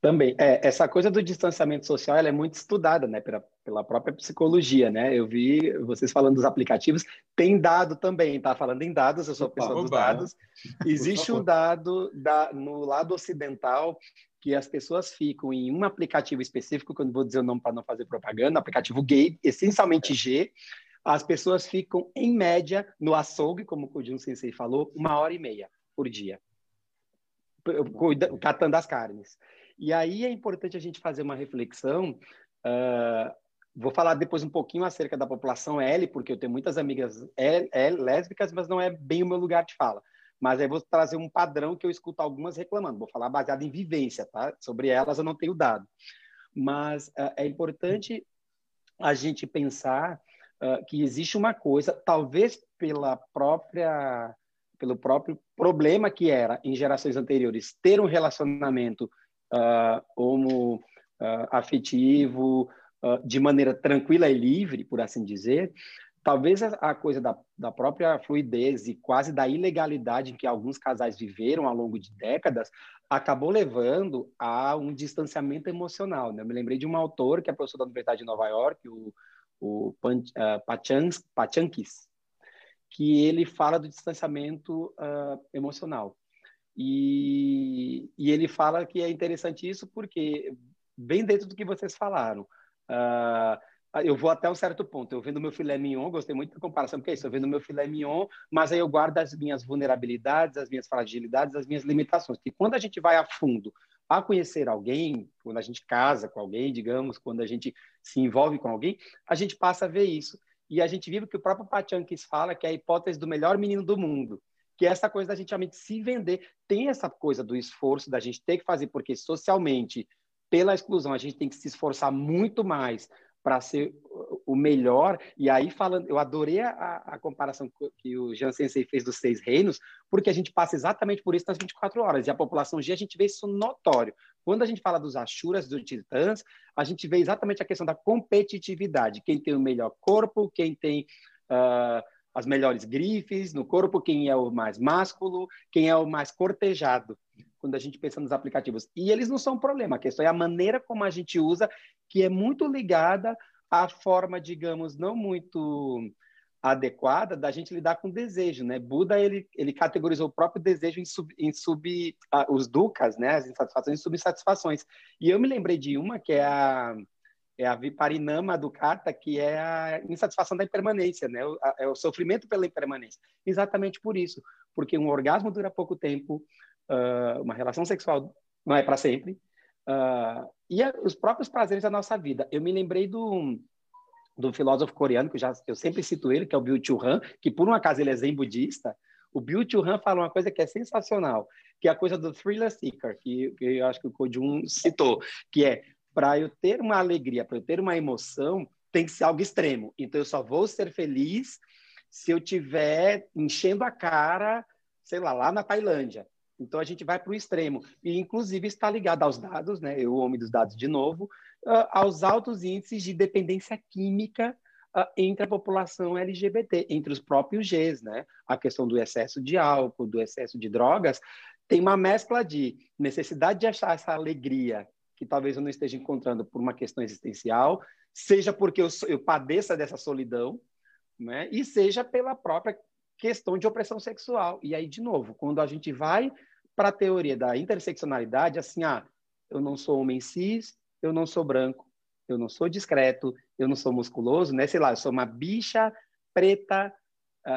Também, é, essa coisa do distanciamento social ela é muito estudada, né, pela, pela própria psicologia, né? Eu vi vocês falando dos aplicativos, tem dado também, tá? Falando em dados, eu sou opa, pessoa dos dados. Existe um dado da, no lado ocidental que as pessoas ficam em um aplicativo específico, que eu não vou dizer o nome para não fazer propaganda, aplicativo gay, essencialmente G, as pessoas ficam, em média, no açougue, como o Kojun Sensei falou, uma hora e meia por dia catando as carnes. E aí é importante a gente fazer uma reflexão. Uh, vou falar depois um pouquinho acerca da população L, porque eu tenho muitas amigas L, L, lésbicas, mas não é bem o meu lugar de fala. Mas aí vou trazer um padrão que eu escuto algumas reclamando. Vou falar baseado em vivência, tá? Sobre elas eu não tenho dado. Mas uh, é importante a gente pensar uh, que existe uma coisa, talvez pela própria pelo próprio problema que era, em gerações anteriores, ter um relacionamento uh, homo uh, afetivo uh, de maneira tranquila e livre, por assim dizer, talvez a, coisa da, da, própria fluidez e quase da ilegalidade que alguns casais viveram ao longo de décadas acabou levando a um distanciamento emocional. Né? Eu me lembrei de um autor que é professor da Universidade de Nova York, o, o Pan, uh, Pachankis, que ele fala do distanciamento uh, emocional. E, e, ele fala que é interessante isso porque, bem dentro do que vocês falaram, uh, eu vou até um certo ponto. Eu vendo meu filé mignon, gostei muito da comparação, porque é isso, eu vendo meu filé mignon, mas aí eu guardo as minhas vulnerabilidades, as minhas fragilidades, as minhas limitações. E quando a gente vai a fundo a conhecer alguém, quando a gente casa com alguém, digamos, quando a gente se envolve com alguém, a gente passa a ver isso. E a gente vive o que o próprio Pachanquis fala, que é a hipótese do melhor menino do mundo, que é essa coisa da gente realmente se vender. Tem essa coisa do esforço da gente ter que fazer, porque socialmente, pela exclusão, a gente tem que se esforçar muito mais para ser o melhor. E aí, falando, eu adorei a, a comparação que o Jean Sensei fez dos seis reinos, porque a gente passa exatamente por isso nas 24 horas. E a população G, a gente vê isso notório. Quando a gente fala dos Ashuras, dos Titãs, a gente vê exatamente a questão da competitividade. Quem tem o melhor corpo, quem tem. Uh, as melhores grifes no corpo, quem é o mais másculo, quem é o mais cortejado, quando a gente pensa nos aplicativos. E eles não são um problema, a questão é a maneira como a gente usa, que é muito ligada à forma, digamos, não muito adequada da gente lidar com desejo, né? Buda ele, ele categorizou o próprio desejo em sub, em sub os dukkhas, né? As insatisfações e subsatisfações. E eu me lembrei de uma que é a é a viparinama do kata, que é a insatisfação da impermanência, né? É o sofrimento pela impermanência. Exatamente por isso, porque um orgasmo dura pouco tempo, uh, uma relação sexual não é para sempre, uh, e a, os próprios prazeres da nossa vida. Eu me lembrei do do filósofo coreano que eu, já, eu sempre cito ele, que é o Byung-Chul Han, que por um acaso ele é zen budista. O Byung-Chul Han fala uma coisa que é sensacional, que é a coisa do thriller seeker, que, que eu acho que o Kojun citou, que é para eu ter uma alegria, para eu ter uma emoção, tem que ser algo extremo. Então eu só vou ser feliz se eu tiver enchendo a cara, sei lá, lá na Tailândia. Então a gente vai para o extremo e inclusive está ligado aos dados, né? Eu homem dos dados de novo, uh, aos altos índices de dependência química uh, entre a população LGBT, entre os próprios Gs, né? A questão do excesso de álcool, do excesso de drogas, tem uma mescla de necessidade de achar essa alegria que talvez eu não esteja encontrando por uma questão existencial, seja porque eu, eu padeça dessa solidão, né? e seja pela própria questão de opressão sexual. E aí, de novo, quando a gente vai para a teoria da interseccionalidade, assim, ah, eu não sou homem cis, eu não sou branco, eu não sou discreto, eu não sou musculoso, né? Sei lá, eu sou uma bicha preta,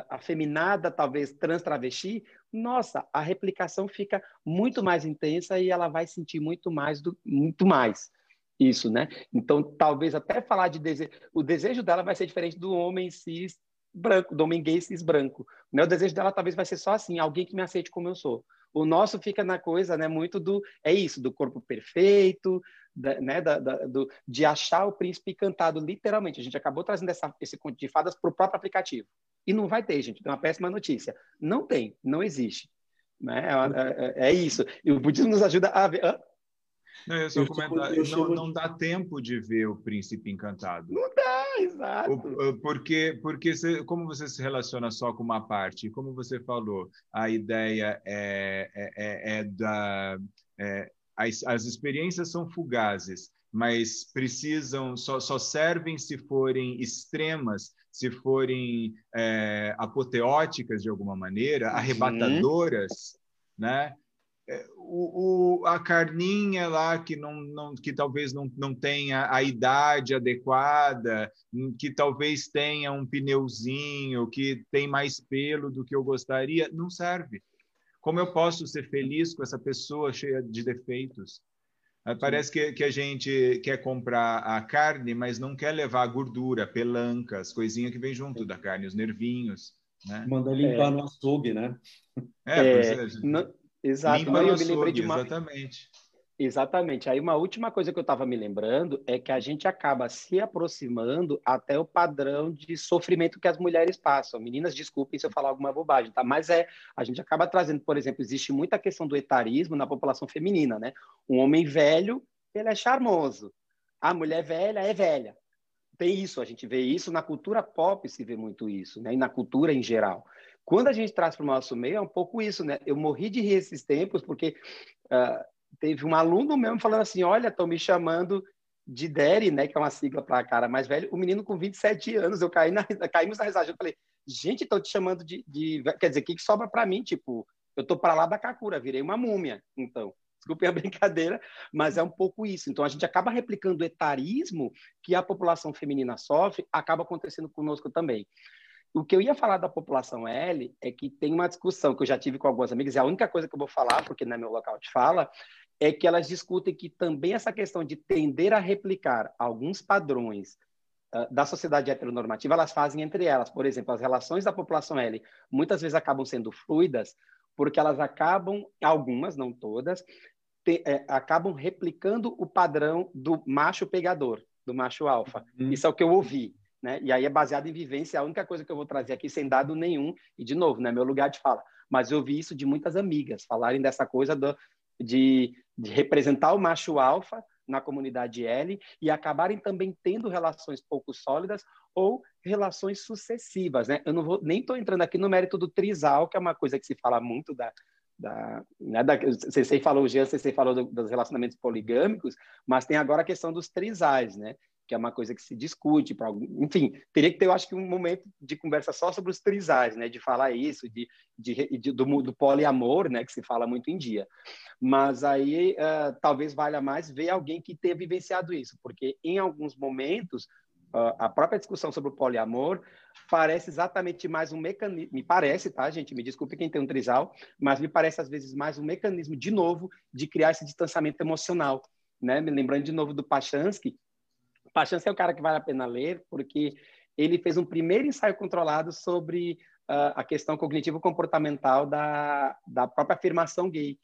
afeminada, talvez trans travesti, nossa, a replicação fica muito mais intensa e ela vai sentir muito mais do muito mais isso, né? Então, talvez até falar de desejo, o desejo dela vai ser diferente do homem cis branco, do homem gay cis branco. Né? O desejo dela talvez vai ser só assim, alguém que me aceite como eu sou. O nosso fica na coisa, né? Muito do é isso, do corpo perfeito, da, né? Da, da, do, de achar o príncipe encantado, literalmente. A gente acabou trazendo essa, esse conto de fadas para o próprio aplicativo. E não vai ter, gente. Tem uma péssima notícia. Não tem, não existe. Né? É, é, é isso. E o budismo nos ajuda a ver. Hã? Não, eu só eu comentar, não, não dá tempo de ver o príncipe encantado. Não dá, exato. Porque, porque você, como você se relaciona só com uma parte, como você falou, a ideia é, é, é, é da. É, as, as experiências são fugazes, mas precisam, só, só servem se forem extremas se forem é, apoteóticas de alguma maneira, uhum. arrebatadoras, né? É, o, o, a carninha lá que não, não que talvez não, não tenha a idade adequada, que talvez tenha um pneuzinho, que tem mais pelo do que eu gostaria, não serve. Como eu posso ser feliz com essa pessoa cheia de defeitos? Parece que, que, a gente quer comprar a carne, mas não quer levar a gordura, pelancas, coisinha que vem junto da carne, os nervinhos. Né? Manda limpar é. no açougue, né? É, é não, exato. Limpa no açougue, uma... exatamente. Exatamente. Aí uma última coisa que eu estava me lembrando é que a gente acaba se aproximando até o padrão de sofrimento que as mulheres passam. Meninas, desculpem se eu falar alguma bobagem, tá? Mas é, a gente acaba trazendo, por exemplo, existe muita questão do etarismo na população feminina, né? Um homem velho, ele é charmoso. A mulher velha é velha. Tem isso, a gente vê isso na cultura pop, se vê muito isso, né? E na cultura em geral. Quando a gente traz para o nosso meio, é um pouco isso, né? Eu morri de rir esses tempos, porque uh, teve um aluno mesmo falando assim: olha, estão me chamando de Derry, né, que é uma sigla para cara mais velho, o menino com 27 anos, eu caí na, caímos na risada, eu falei, gente, estão te chamando de, de, quer dizer, o que, que sobra para mim? Tipo, eu tô para lá da Kakura, virei uma múmia, então, desculpem a brincadeira, mas é um pouco isso. Então, a gente acaba replicando o etarismo que a população feminina sofre, acaba acontecendo conosco também. O que eu ia falar da população L é que tem uma discussão que eu já tive com algumas amigas, e a única coisa que eu vou falar, porque não é meu local de fala, é que elas discutem que também essa questão de tender a replicar alguns padrões uh, da sociedade heteronormativa, elas fazem entre elas. Por exemplo, as relações da população L muitas vezes acabam sendo fluidas, porque elas acabam, algumas, não todas, te, é, acabam replicando o padrão do macho pegador, do macho alfa. Uhum. Isso é o que eu ouvi. Né? E aí é baseado em vivência, a única coisa que eu vou trazer aqui sem dado nenhum, e de novo, não é meu lugar de fala, mas eu vi isso de muitas amigas, falarem dessa coisa do, de, de representar o macho alfa na comunidade L e acabarem também tendo relações pouco sólidas ou relações sucessivas, né? Eu não vou nem estou entrando aqui no mérito do trisal, que é uma coisa que se fala muito da da, né, da falou o Jean, Cecei falou do, dos relacionamentos poligâmicos, mas tem agora a questão dos trisais, né? Que é uma coisa que se discute, enfim, teria que ter, eu acho que um momento de conversa só sobre os trisais, né, de falar isso, de, de, de do, do, poliamor, né, que se fala muito em dia. Mas aí uh, talvez valha mais ver alguém que tenha vivenciado isso, porque em alguns momentos uh, a própria discussão sobre o poliamor parece exatamente mais um mecanismo, me parece, tá, gente, me desculpe quem tem um trisal, mas me parece às vezes mais um mecanismo, de novo, de criar esse distanciamento emocional, né, me lembrando de novo do Pachansky, Pachansky é o cara que vale a pena ler, porque ele fez um primeiro ensaio controlado sobre uh, a questão cognitivo-comportamental da, da própria afirmação gay.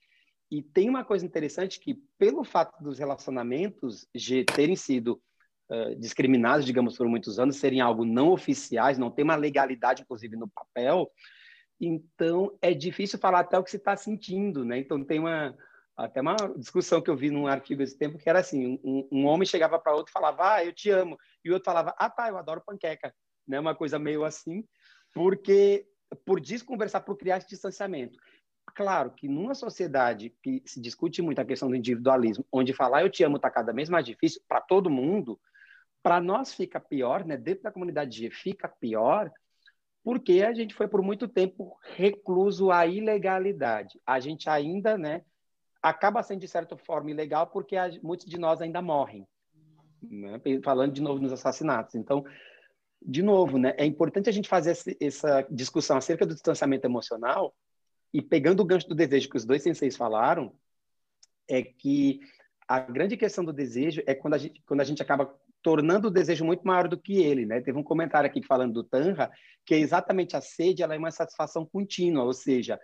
E tem uma coisa interessante que, pelo fato dos relacionamentos G terem sido uh, discriminados, digamos, por muitos anos, serem algo não oficiais, não tem uma legalidade, inclusive, no papel, então é difícil falar até o que se está sentindo, né? Então tem uma, até uma discussão que eu vi num artigo esse tempo que era assim, um, um homem chegava para outro e falava, ah, eu te amo, e o outro falava, ah, tá, eu adoro panqueca, né? Uma coisa meio assim, porque por desconversar, por criar esse distanciamento. Claro que numa sociedade que se discute muito a questão do individualismo, onde falar eu te amo está cada vez mais difícil para todo mundo, para nós fica pior, né? Dentro da comunidade fica pior, porque a gente foi por muito tempo recluso à ilegalidade. A gente ainda, né, acaba sendo, de certa forma, ilegal porque muitos de nós ainda morrem. Né? Falando de novo nos assassinatos. Então, de novo, né, é importante a gente fazer essa discussão acerca do distanciamento emocional e pegando o gancho do desejo que os dois senseis falaram, é que a grande questão do desejo é quando a gente, quando a gente acaba tornando o desejo muito maior do que ele, né? Teve um comentário aqui falando do Tanra, que é exatamente a sede, ela é uma satisfação contínua, ou seja,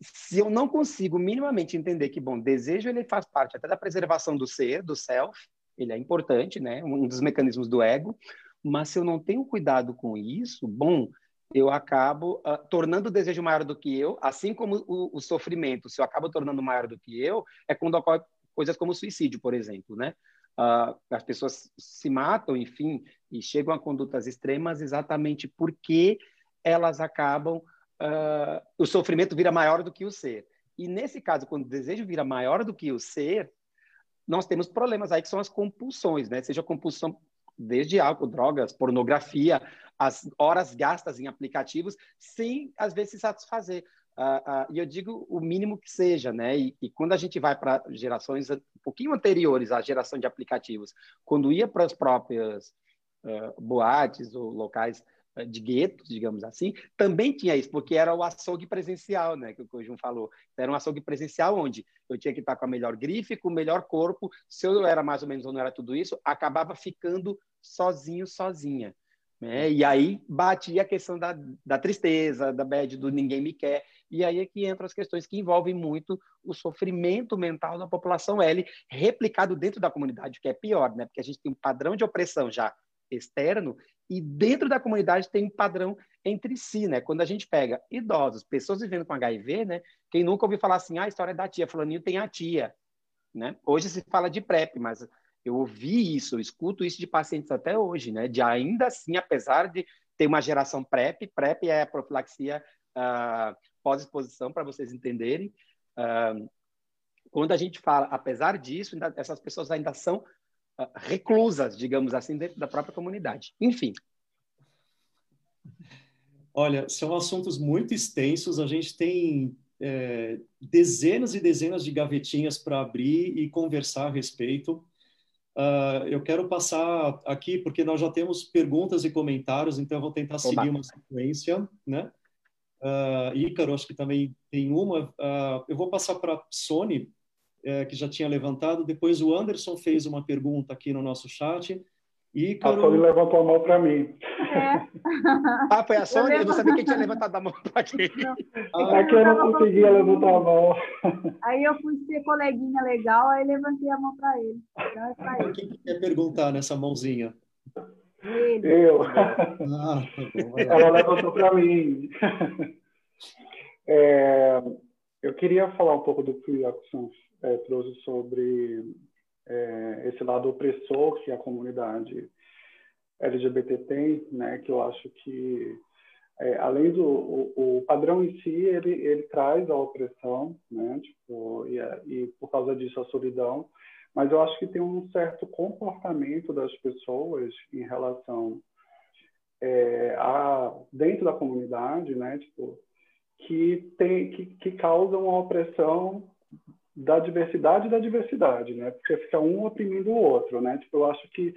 se eu não consigo minimamente entender que, bom, desejo ele faz parte até da preservação do ser, do self, ele é importante, né? Um dos mecanismos do ego, mas se eu não tenho cuidado com isso, bom, eu acabo uh, tornando o desejo maior do que eu, assim como o, o, sofrimento, se eu acabo tornando maior do que eu, é quando ocorre coisas como suicídio, por exemplo, né? Uh, as pessoas se matam, enfim, e chegam a condutas extremas exatamente porque elas acabam uh, o sofrimento vira maior do que o ser. E nesse caso, quando o desejo vira maior do que o ser, nós temos problemas aí que são as compulsões, né? Seja compulsão desde álcool, drogas, pornografia, as horas gastas em aplicativos, sem às vezes se satisfazer. Uh, uh, e eu digo o mínimo que seja, né? E, e quando a gente vai para gerações um pouquinho anteriores à geração de aplicativos, quando ia para as próprias uh, boates ou locais de guetos, digamos assim, também tinha isso, porque era o açougue presencial, né, que o Cojum falou. Era um açougue presencial onde eu tinha que estar com a melhor grife, com o melhor corpo. Se eu era mais ou menos ou não era tudo isso, acabava ficando sozinho, sozinha. Né? E aí batia a questão da, da tristeza, da bad, do ninguém me quer. E aí é que entram as questões que envolvem muito o sofrimento mental da população L, replicado dentro da comunidade, que é pior, né? Porque a gente tem um padrão de opressão já externo e dentro da comunidade tem um padrão entre si, né? Quando a gente pega idosos, pessoas vivendo com HIV, né? Quem nunca ouviu falar assim, ah, a história da tia, fulaninho tem a tia, né? Hoje se fala de PrEP, mas eu ouvi isso, eu escuto isso de pacientes até hoje, né? De ainda assim, apesar de ter uma geração PrEP, PrEP é a profilaxia uh, pós-exposição, para vocês entenderem. Uh, quando a gente fala, apesar disso, ainda, essas pessoas ainda são reclusas, digamos assim, dentro da própria comunidade. Enfim. Olha, são assuntos muito extensos. A gente tem é, dezenas e dezenas de gavetinhas para abrir e conversar a respeito. Uh, eu quero passar aqui, porque nós já temos perguntas e comentários, então eu vou tentar Oba. seguir uma sequência, né? Uh, Ícaro, acho que também tem uma. Uh, eu vou passar para a Sony, uh, que já tinha levantado. Depois o Anderson fez uma pergunta aqui no nosso chat. Ícaro... A Sony levantou a mão para mim. É. ah, foi a Sony? Eu, eu não sabia quem tinha levantado a mão para quem. Ah, é que eu não conseguia levantar a mão. Aí eu fui ser coleguinha legal, aí levantei a mão para ele. Então, é quem quer perguntar nessa mãozinha? Ele. Eu. Ah, tá Ela levantou para mim. É, eu queria falar um pouco do que o Jackson é, trouxe sobre é, esse lado opressor que a comunidade LGBT tem, né? Que eu acho que é, além do o, o, padrão em si, ele, ele traz a opressão, né? Tipo, e, e por causa disso a solidão, mas eu acho que tem um certo comportamento das pessoas em relação é, a dentro da comunidade, né? Tipo, que tem que, que causam uma opressão da diversidade da diversidade, né? Porque fica um oprimindo o outro, né? Tipo, eu acho que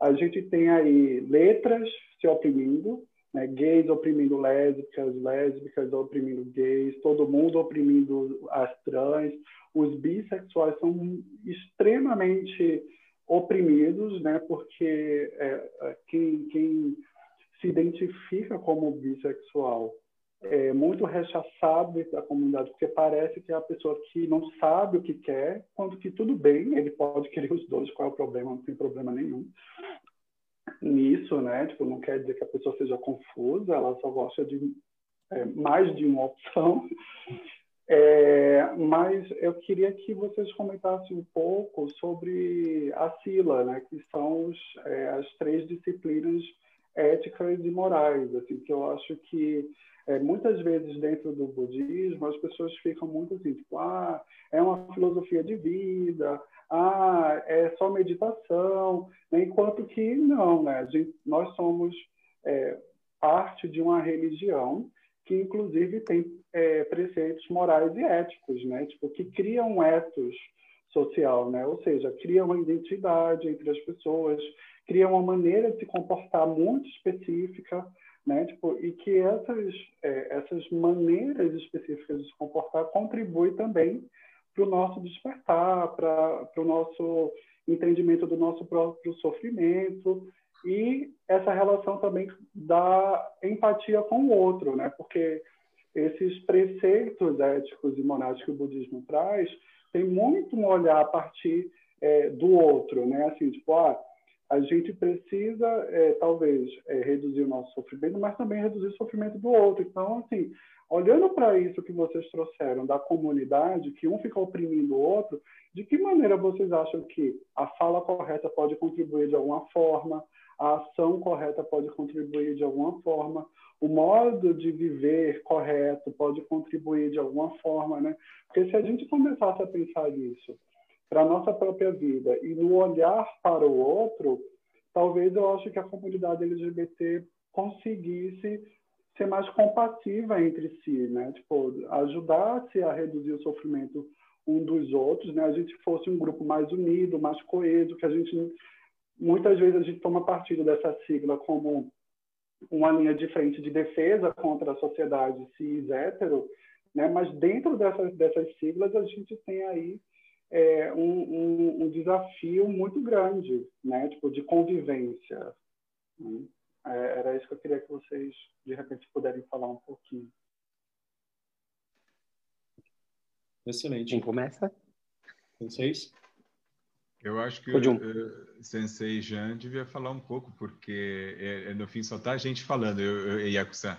a gente tem aí letras se oprimindo, né? gays oprimindo lésbicas, lésbicas oprimindo gays, todo mundo oprimindo as trans, os bissexuais são extremamente oprimidos, né? Porque é, é quem, quem se identifica como bissexual é muito rechaçado da comunidade, porque parece que é a pessoa que não sabe o que quer, quando que tudo bem, ele pode querer os dois, qual é o problema? Não tem problema nenhum nisso, né? Tipo, não quer dizer que a pessoa seja confusa, ela só gosta de é, mais de uma opção. É, mas eu queria que vocês comentassem um pouco sobre a Sila, né? Que são os, é, as três disciplinas éticas e morais, assim, que eu acho que é, muitas vezes dentro do budismo as pessoas ficam muito assim, tipo, ah, é uma filosofia de vida, ah, é só meditação, né? enquanto que não, né? Gente, nós somos é, parte de uma religião que inclusive tem é, preceitos morais e éticos, né? Tipo, que cria um ethos social, né? Ou seja, cria uma identidade entre as pessoas, cria uma maneira de se comportar muito específica, né? Tipo, e que essas é, essas maneiras específicas de se comportar contribuem também para o nosso despertar, para o nosso entendimento do nosso próprio sofrimento e essa relação também da empatia com o outro, né? Porque esses preceitos éticos e morais que o budismo traz tem muito um olhar a partir é, do outro, né? Assim, tipo, ah, a gente precisa, é, talvez, é, reduzir o nosso sofrimento, mas também reduzir o sofrimento do outro. Então, assim, olhando para isso que vocês trouxeram da comunidade, que um fica oprimindo o outro, de que maneira vocês acham que a fala correta pode contribuir de alguma forma, a ação correta pode contribuir de alguma forma, o modo de viver correto pode contribuir de alguma forma, né? Porque se a gente começasse a pensar nisso para a nossa própria vida e no olhar para o outro, talvez eu acho que a comunidade LGBT conseguisse ser mais compassiva entre si, né? Tipo, ajudar-se a reduzir o sofrimento um dos outros, né? A gente fosse um grupo mais unido, mais coeso, que a gente muitas vezes a gente toma partido dessa sigla como uma linha de frente de defesa contra a sociedade cis hétero, né? Mas dentro dessas dessas siglas a gente tem aí é, um, um, um, desafio muito grande, né? Tipo, de convivência. Né? É, era isso que eu queria que vocês, de repente, puderem falar um pouquinho. Excelente. Quem começa? Vocês? Eu acho que o uh, Sensei Jean devia falar um pouco, porque é, é, no fim só tá a gente falando, eu, eu Yaku-san.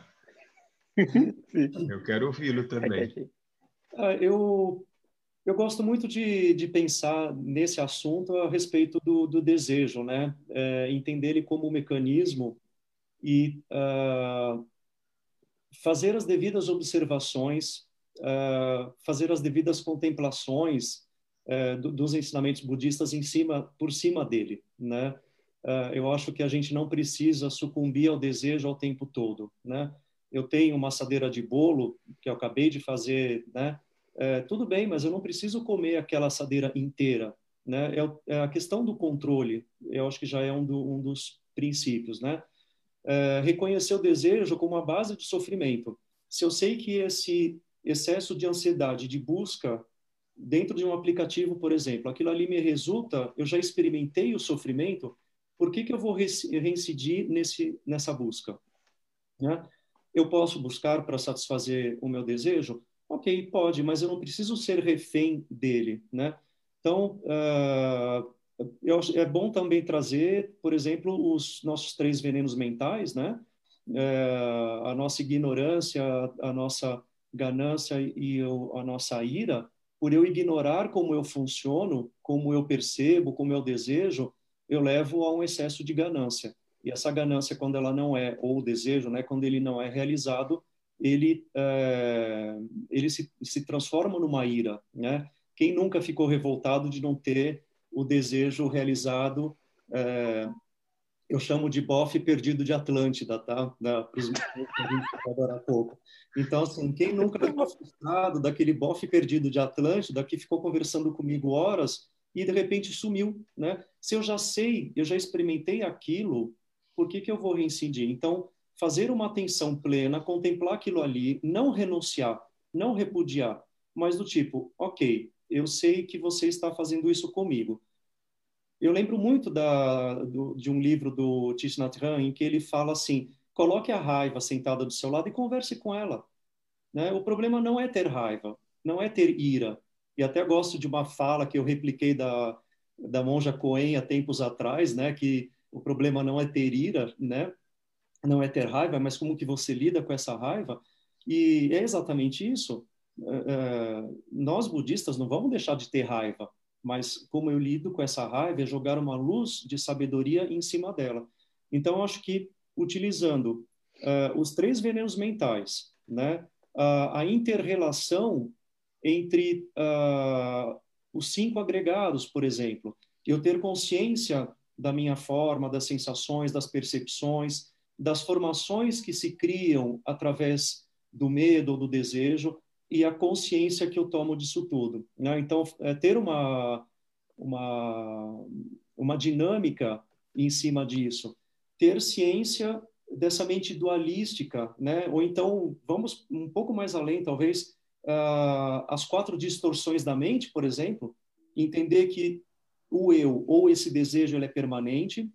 eu quero ouvi-lo também. Ah, eu eu gosto muito de, de pensar nesse assunto a respeito do, do desejo, né? É, entender ele como um mecanismo e uh, fazer as devidas observações, uh, fazer as devidas contemplações uh, do, dos ensinamentos budistas em cima, por cima dele, né? eu acho que a gente não precisa sucumbir ao desejo ao tempo todo, né? Eu tenho uma assadeira de bolo que eu acabei de fazer, né? É, tudo bem, mas eu não preciso comer aquela assadeira inteira. né? É, é, a questão do controle, eu acho que já é um, do, um dos princípios, né? É, reconhecer o desejo como uma base de sofrimento. Se eu sei que esse excesso de ansiedade, de busca dentro de um aplicativo, por exemplo, aquilo ali me resulta, eu já experimentei o sofrimento, por que, que eu vou reincidir nesse, nessa busca? Né? Eu posso buscar para satisfazer o meu desejo? Ok, pode, mas eu não preciso ser refém dele, né? Então, uh, eu, é bom também trazer, por exemplo, os nossos três venenos mentais, né? Uh, a nossa ignorância, a nossa ganância e a nossa ira, por eu ignorar como eu funciono, como eu percebo, como eu desejo, eu levo a um excesso de ganância. E essa ganância, quando ela não é, ou o desejo, né, quando ele não é realizado, ele, é, ele se, se transforma numa ira. Né? Quem nunca ficou revoltado de não ter o desejo realizado é, eu chamo de bofe perdido de Atlântida, tá? Da, agora pouco. Então, assim, quem nunca ficou frustrado daquele bofe perdido de Atlântida, que ficou conversando comigo horas e de repente sumiu, né? Se eu já sei, eu já experimentei aquilo, por que, que eu vou reincidir? Então, fazer uma atenção plena, contemplar aquilo ali, não renunciar, não repudiar, mas do tipo, ok, eu sei que você está fazendo isso comigo, eu lembro muito da, do, de um livro do Thich Nhat Hanh em que ele fala assim: coloque a raiva sentada do seu lado e converse com ela. Né? O problema não é ter raiva, não é ter ira. E até gosto de uma fala que eu repliquei da, da monja Coen há tempos atrás, né? que o problema não é ter ira, né? Não é ter raiva, mas como que você lida com essa raiva. E é exatamente isso. É, é nós budistas não vamos deixar de ter raiva mas como eu lido com essa raiva é jogar uma luz de sabedoria em cima dela. Então, acho que utilizando uh, os três venenos mentais, né, uh, a interrelação entre os cinco agregados, por exemplo, eu ter consciência da minha forma, das sensações, das percepções, das formações que se criam através do medo ou do desejo, e a consciência que eu tomo disso tudo. Né? Então, é, ter uma, uma, uma dinâmica em cima disso, ter ciência dessa mente dualística, né? ou então, vamos um pouco mais além, talvez, uh, as quatro distorções da mente, por exemplo, entender que o eu ou esse desejo ele é permanente,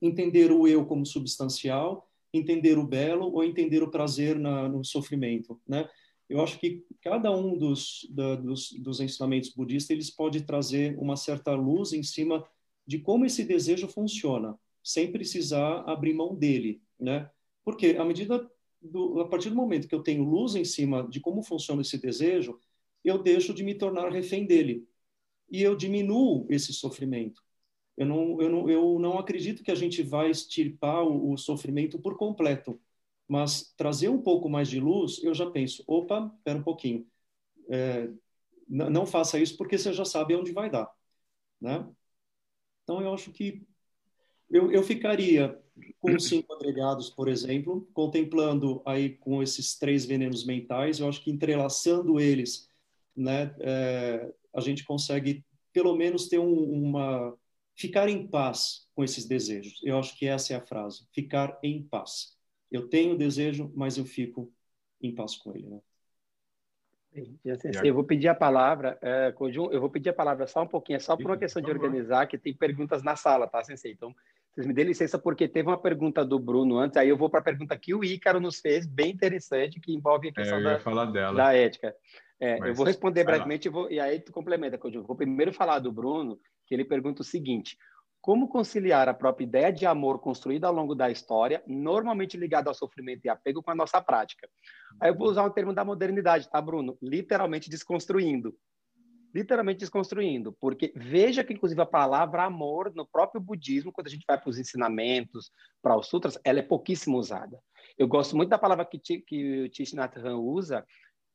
entender o eu como substancial, entender o belo ou entender o prazer na, no sofrimento, né? eu acho que cada um dos, da, dos, dos, ensinamentos budistas eles pode trazer uma certa luz em cima de como esse desejo funciona, sem precisar abrir mão dele, né? Porque à medida do, a partir do momento que eu tenho luz em cima de como funciona esse desejo, eu deixo de me tornar refém dele e eu diminuo esse sofrimento. Eu não, eu não, eu não acredito que a gente vai extirpar o, o sofrimento por completo. Mas trazer um pouco mais de luz, eu já penso, opa, espera um pouquinho, é, não faça isso porque você já sabe onde vai dar, né? Então eu acho que eu, eu ficaria com cinco agregados, por exemplo, contemplando aí com esses três venenos mentais, eu acho que entrelaçando eles, né, é, a gente consegue pelo menos ter um, uma ficar em paz com esses desejos. Eu acho que essa é a frase, ficar em paz. Eu tenho desejo, mas eu fico em paz com ele. Né? Eu vou pedir a palavra, é, eu vou pedir a palavra só um pouquinho, é só por uma questão de organizar, que tem perguntas na sala, tá, Sensei? Então, vocês me dêem licença, porque teve uma pergunta do Bruno antes, aí eu vou para a pergunta que o Ícaro nos fez, bem interessante, que envolve a questão é, da, da, ética. É, eu vou responder brevemente e, vou, e, aí tu complementa, Codinho. Vou primeiro falar do Bruno, que ele pergunta o seguinte: como conciliar a própria ideia de amor construída ao longo da história, normalmente ligada ao sofrimento e apego, com a nossa prática? Aí eu vou usar o termo da modernidade, tá, Bruno? Literalmente desconstruindo. Literalmente desconstruindo, porque veja que, inclusive, a palavra amor no próprio budismo, quando a gente vai para os ensinamentos, para os sutras, ela é pouquíssimo usada. Eu gosto muito da palavra que, que o Thich Nhat Hanh usa,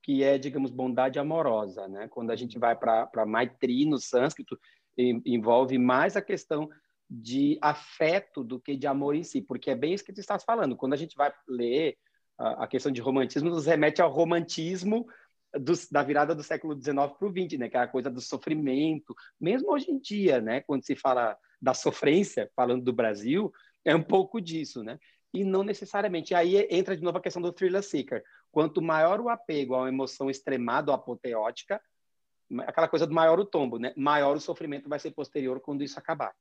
que é, digamos, bondade amorosa, né? Quando a gente vai para Maitri no sânscrito, envolve mais a questão de afeto do que de amor em si, porque é bem isso que tu estás falando. Quando a gente vai ler a questão de romantismo, nos remete ao romantismo do, da virada do século XIX para o XX, né? Que é a coisa do sofrimento. Mesmo hoje em dia, né? Quando se fala da sofrência, falando do Brasil, é um pouco disso, né? E não necessariamente. E aí entra de novo a questão do thriller seeker. Quanto maior o apego a uma emoção extremada ou apoteótica, aquela coisa do maior o tombo, né? Maior o sofrimento vai ser posterior quando isso acabar.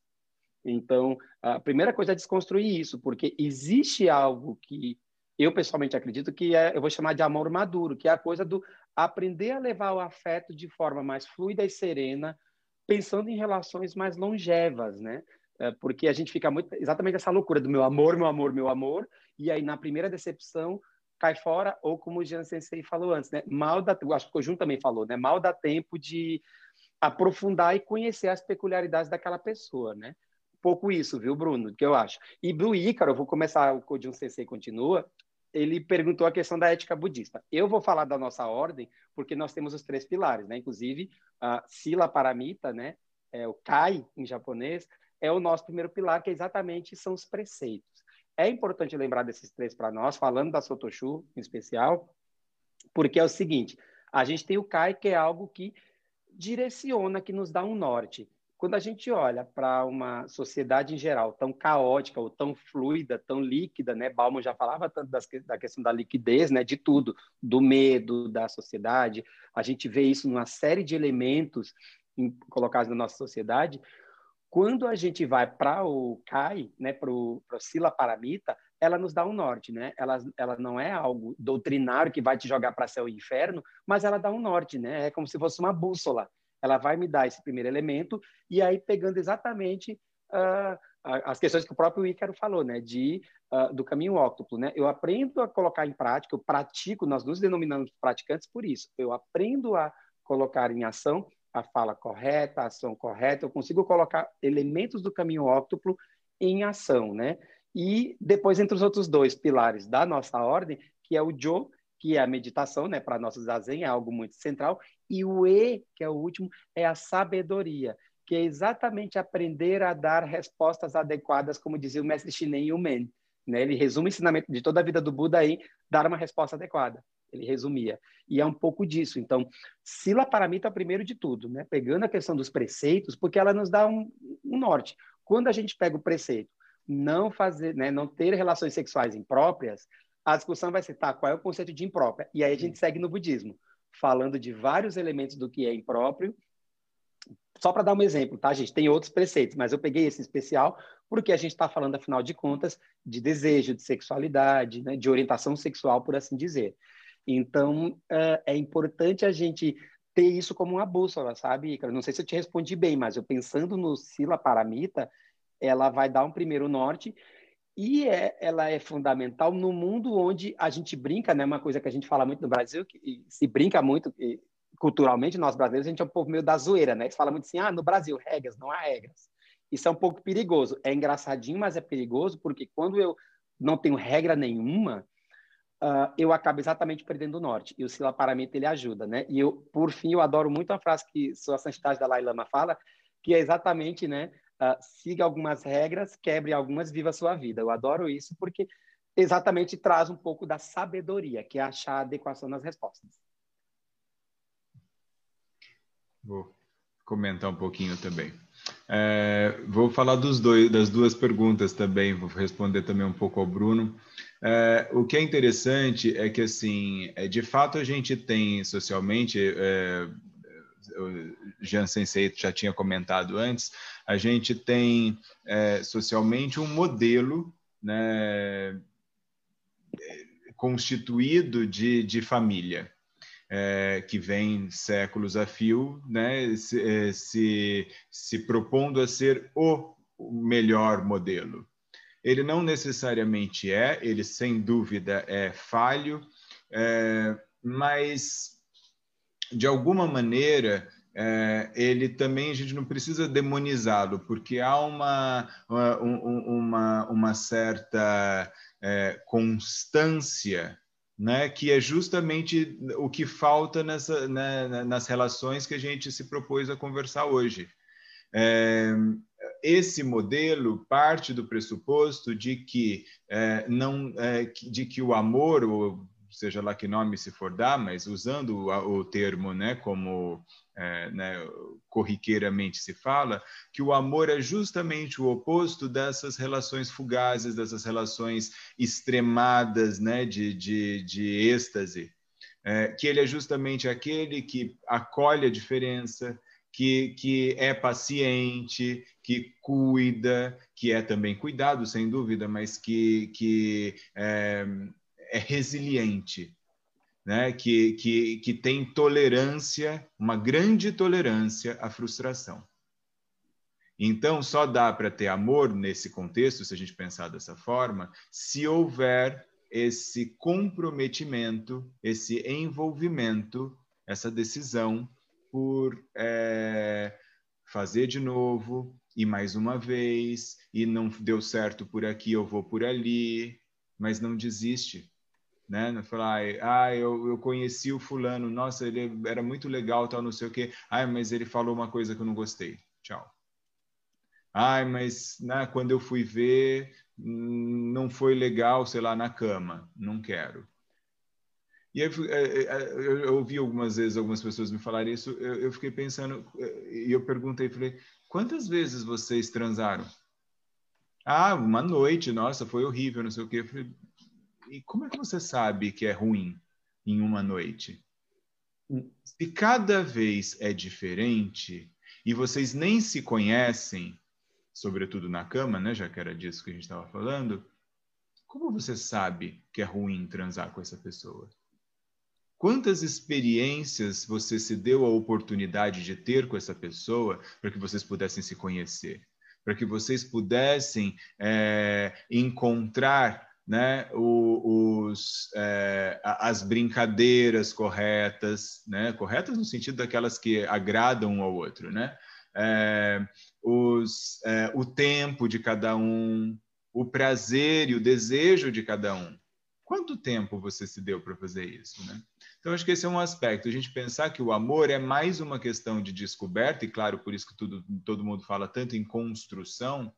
Então, a primeira coisa é desconstruir isso, porque existe algo que eu pessoalmente acredito que é, eu vou chamar de amor maduro, que é a coisa do aprender a levar o afeto de forma mais fluida e serena, pensando em relações mais longevas, né? É, porque a gente fica muito exatamente essa loucura do meu amor, meu amor, meu amor, e aí na primeira decepção cai fora, ou como o Jean Sensei falou antes, né? Mal dá, acho que o Jun também falou, né? Mal dá tempo de aprofundar e conhecer as peculiaridades daquela pessoa, né? Pouco isso, viu, Bruno, que eu acho. E do Ícaro, eu vou começar, o Jun Sensei continua, ele perguntou a questão da ética budista. Eu vou falar da nossa ordem, porque nós temos os três pilares, né? Inclusive, a Sila Paramita, né? É o Kai, em japonês, é o nosso primeiro pilar, que exatamente são os preceitos. É importante lembrar desses três para nós, falando da Sotoshu em especial, porque é o seguinte: a gente tem o Kai, que é algo que direciona, que nos dá um norte. Quando a gente olha para uma sociedade em geral tão caótica ou tão fluida, tão líquida, né? Bauman já falava tanto das, da questão da liquidez, né? De tudo, do medo da sociedade. A gente vê isso numa série de elementos em, colocados na nossa sociedade. Quando a gente vai para o Kai, né, para o Sila Paramita, ela nos dá um norte, né? Ela, ela não é algo doutrinário que vai te jogar para céu e inferno, mas ela dá um norte, né? É como se fosse uma bússola. Ela vai me dar esse primeiro elemento e aí pegando exatamente uh, as questões que o próprio Ícaro falou, né? De uh, do caminho óctuplo, né? Eu aprendo a colocar em prática, eu pratico. Nós nos denominamos praticantes por isso. Eu aprendo a colocar em ação a fala correta, a ação correta, eu consigo colocar elementos do caminho óctuplo em ação, né? E depois entre os outros dois pilares da nossa ordem, que é o Jo, que é a meditação, né, para nossos zazen é algo muito central, e o E, que é o último, é a sabedoria, que é exatamente aprender a dar respostas adequadas, como dizia o mestre Shinen Yumen, né? Ele resume o ensinamento de toda a vida do Buda em dar uma resposta adequada ele resumia. E é um pouco disso. Então, Sila Paramita é o primeiro de tudo, né? pegando a questão dos preceitos, porque ela nos dá um, um norte. Quando a gente pega o preceito, não fazer, né, não ter relações sexuais impróprias, a discussão vai ser, tá, qual é o conceito de imprópria? E aí a gente segue no budismo, falando de vários elementos do que é impróprio. Só para dar um exemplo, tá, gente? Tem outros preceitos, mas eu peguei esse especial porque a gente está falando, afinal de contas, de desejo, de sexualidade, né, de orientação sexual, por assim dizer. Então, é, é importante a gente ter isso como uma bússola, sabe? Não sei se eu te respondi bem, mas eu pensando no Sila Paramita, ela vai dar um primeiro norte e é, ela é fundamental no mundo onde a gente brinca, né? Uma coisa que a gente fala muito no Brasil, que se brinca muito culturalmente, nós brasileiros, a gente é um povo meio da zoeira, né? Se fala muito assim, ah, no Brasil, regras, não há regras. Isso é um pouco perigoso. É engraçadinho, mas é perigoso, porque quando eu não tenho regra nenhuma, uh, eu acabo exatamente perdendo o norte. E o Sila Paramita, ele ajuda, né? E eu, por fim, eu adoro muito a frase que Sua Santidade Dalai Lama fala, que é exatamente, né? Uh, siga algumas regras, quebre algumas, viva a sua vida. Eu adoro isso porque exatamente traz um pouco da sabedoria, que é achar a adequação nas respostas. Vou comentar um pouquinho também. É, vou falar dos dois, das duas perguntas também, vou responder também um pouco ao Bruno. É, o que é interessante é que, assim, é, de fato a gente tem socialmente, é, o Jean Sensei já tinha comentado antes, a gente tem é, socialmente um modelo né, constituído de, de família. É, que vem séculos a fio, né, se, é, se, se propondo a ser o melhor modelo ele não necessariamente é, ele sem dúvida é falho, é, mas de alguma maneira é, ele também a gente não precisa demonizá-lo, porque há uma, uma, uma, uma certa é, constância né, que é justamente o que falta nessa, né, nas relações que a gente se propôs a conversar hoje. É, esse modelo parte do pressuposto de que é, não é, de que o amor ou seja lá que nome se for dar, mas usando o, o termo, né, como é, né, corriqueiramente se fala, que o amor é justamente o oposto dessas relações fugazes, dessas relações extremadas, né, de, de, de êxtase, que ele é justamente aquele que acolhe a diferença, que, que é paciente, que cuida, que é também cuidado, sem dúvida, mas que, que é, é resiliente, né? que, que, que tem tolerância, uma grande tolerância à frustração. Então, só dá para ter amor nesse contexto, se a gente pensar dessa forma, se houver esse comprometimento, esse envolvimento, essa decisão por é, fazer de novo e mais uma vez, e não deu certo por aqui, eu vou por ali, mas não desiste. Né? Não falar, ah, eu, eu conheci o fulano, nossa, ele era muito legal, tal, não sei o quê. Ah, mas ele falou uma coisa que eu não gostei. Tchau. Ai, mas né, quando eu fui ver, hum, não foi legal, sei lá, na cama. Não quero. E aí, é, é, eu ouvi algumas vezes algumas pessoas me falarem isso, eu, fiquei pensando, e eu perguntei, falei, quantas vezes vocês transaram? Ah, uma noite, nossa, foi horrível, não sei o quê. Eu falei, e como é que você sabe que é ruim em uma noite? Se cada vez é diferente e vocês nem se conhecem, sobretudo na cama, né, já que era disso que a gente estava falando, como você sabe que é ruim transar com essa pessoa? Quantas experiências você se deu a oportunidade de ter com essa pessoa para que vocês pudessem se conhecer? Para que vocês pudessem é, encontrar né, os, é, as brincadeiras corretas, né, corretas no sentido daquelas que agradam um ao outro, né? É, os, é, o tempo de cada um, o prazer e o desejo de cada um. Quanto tempo você se deu para fazer isso, né? Então, acho que esse é um aspecto. A gente pensar que o amor é mais uma questão de descoberta, e claro, por isso que tudo, todo mundo fala tanto em construção.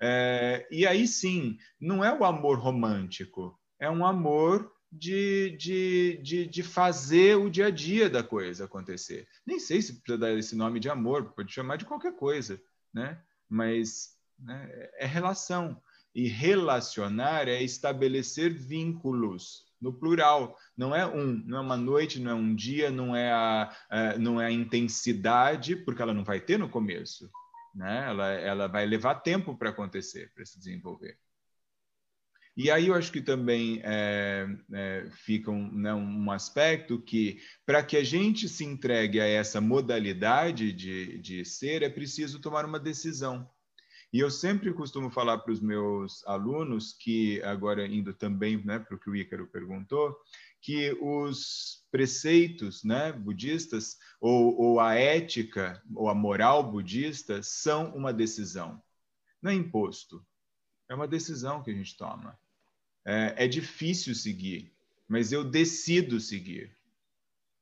É, e aí sim, não é o amor romântico, é um amor de, de, de, de, fazer o dia a dia da coisa acontecer. Nem sei se precisa dar esse nome de amor, pode chamar de qualquer coisa, né? mas né, é relação. E relacionar é estabelecer vínculos no plural. Não é um, não é uma noite, não é um dia, não é a, a não é a intensidade, porque ela não vai ter no começo, né? Ela, ela vai levar tempo para acontecer, para se desenvolver. E aí eu acho que também é, é, fica um, né, um aspecto que, para que a gente se entregue a essa modalidade de, de ser, é preciso tomar uma decisão. E eu sempre costumo falar para os meus alunos, que agora indo também né, para o que o Ícaro perguntou, que os preceitos né, budistas, ou, ou a ética, ou a moral budista, são uma decisão. Não é imposto, é uma decisão que a gente toma. É, é difícil seguir, mas eu decido seguir.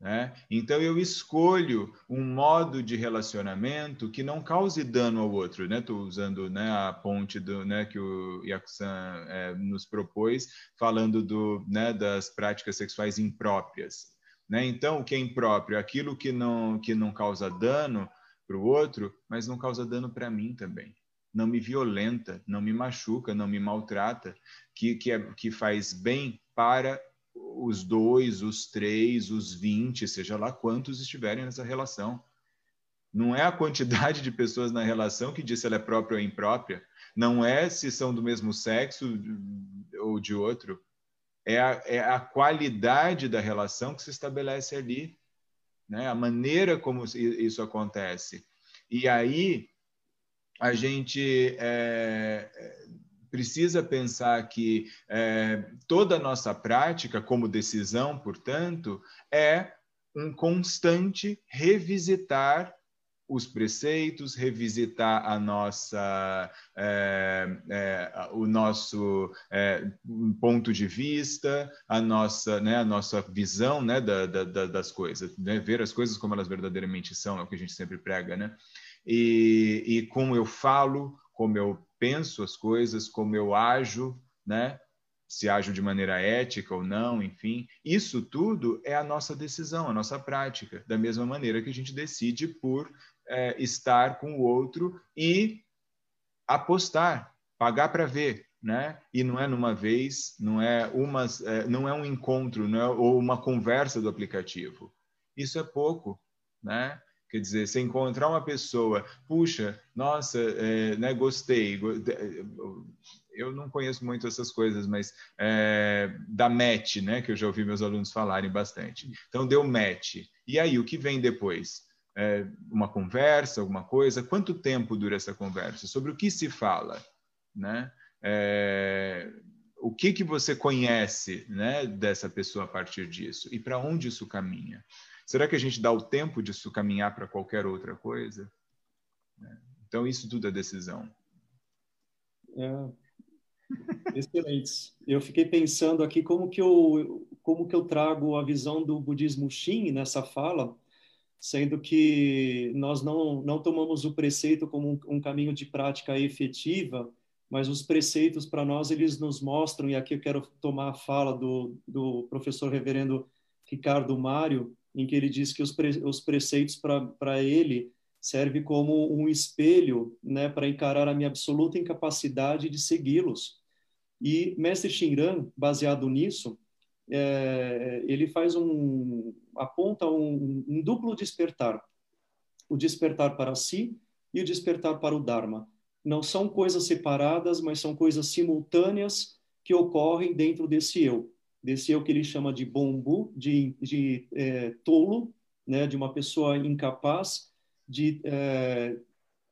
Né? Então eu escolho um modo de relacionamento que não cause dano ao outro. Estou né? usando né, a ponte do, né, que o Yakusan é, nos propôs, falando do, né, das práticas sexuais impróprias. Né? Então, o que é impróprio? Aquilo que não, que não causa dano para o outro, mas não causa dano para mim também. Não me violenta, não me machuca, não me maltrata, que, que, é, que faz bem para os dois, os três, os vinte, seja lá quantos estiverem nessa relação. Não é a quantidade de pessoas na relação que diz se ela é própria ou imprópria. Não é se são do mesmo sexo ou de outro. É a, é a qualidade da relação que se estabelece ali. Né? A maneira como isso acontece. E aí a gente é, precisa pensar que é, toda a nossa prática, como decisão, portanto, é um constante revisitar os preceitos, revisitar a nossa, é, é, o nosso é, ponto de vista, a nossa, né, a nossa visão né, da, da, das coisas, né, ver as coisas como elas verdadeiramente são, é o que a gente sempre prega, né? E, e como eu falo, como eu penso as coisas, como eu ajo, né? se ajo de maneira ética ou não, enfim. Isso tudo é a nossa decisão, a nossa prática, da mesma maneira que a gente decide por é, estar com o outro e apostar, pagar para ver, né? E não é numa vez, não é uma, é, não é um encontro, não é, ou uma conversa do aplicativo. Isso é pouco, né? Quer dizer, você encontrar uma pessoa, puxa, nossa, é, né, gostei, eu não conheço muito essas coisas, mas é, da match, né, que eu já ouvi meus alunos falarem bastante. Então, deu match. E aí, o que vem depois? É, uma conversa, alguma coisa? Quanto tempo dura essa conversa? Sobre o que se fala? Né? É, o que, que você conhece né, dessa pessoa a partir disso? E para onde isso caminha? Será que a gente dá o tempo disso caminhar para qualquer outra coisa? Né? Então, isso tudo é decisão. É, excelentes. Eu fiquei pensando aqui como que eu como que eu trago a visão do budismo Shin nessa fala, sendo que nós não não tomamos o preceito como um, um caminho de prática efetiva, mas os preceitos para nós eles nos mostram e aqui eu quero tomar a fala do do professor reverendo Ricardo Mário em que ele diz que os, pre, os preceitos para ele serve como um espelho né, para encarar a minha absoluta incapacidade de segui-los. E Mestre Shinran, baseado nisso, é, ele faz um aponta um, um duplo despertar, o despertar para si e o despertar para o Dharma. Não são coisas separadas, mas são coisas simultâneas que ocorrem dentro desse eu desse eu que ele chama de bombu, de, de é, tolo, né, de uma pessoa incapaz de é,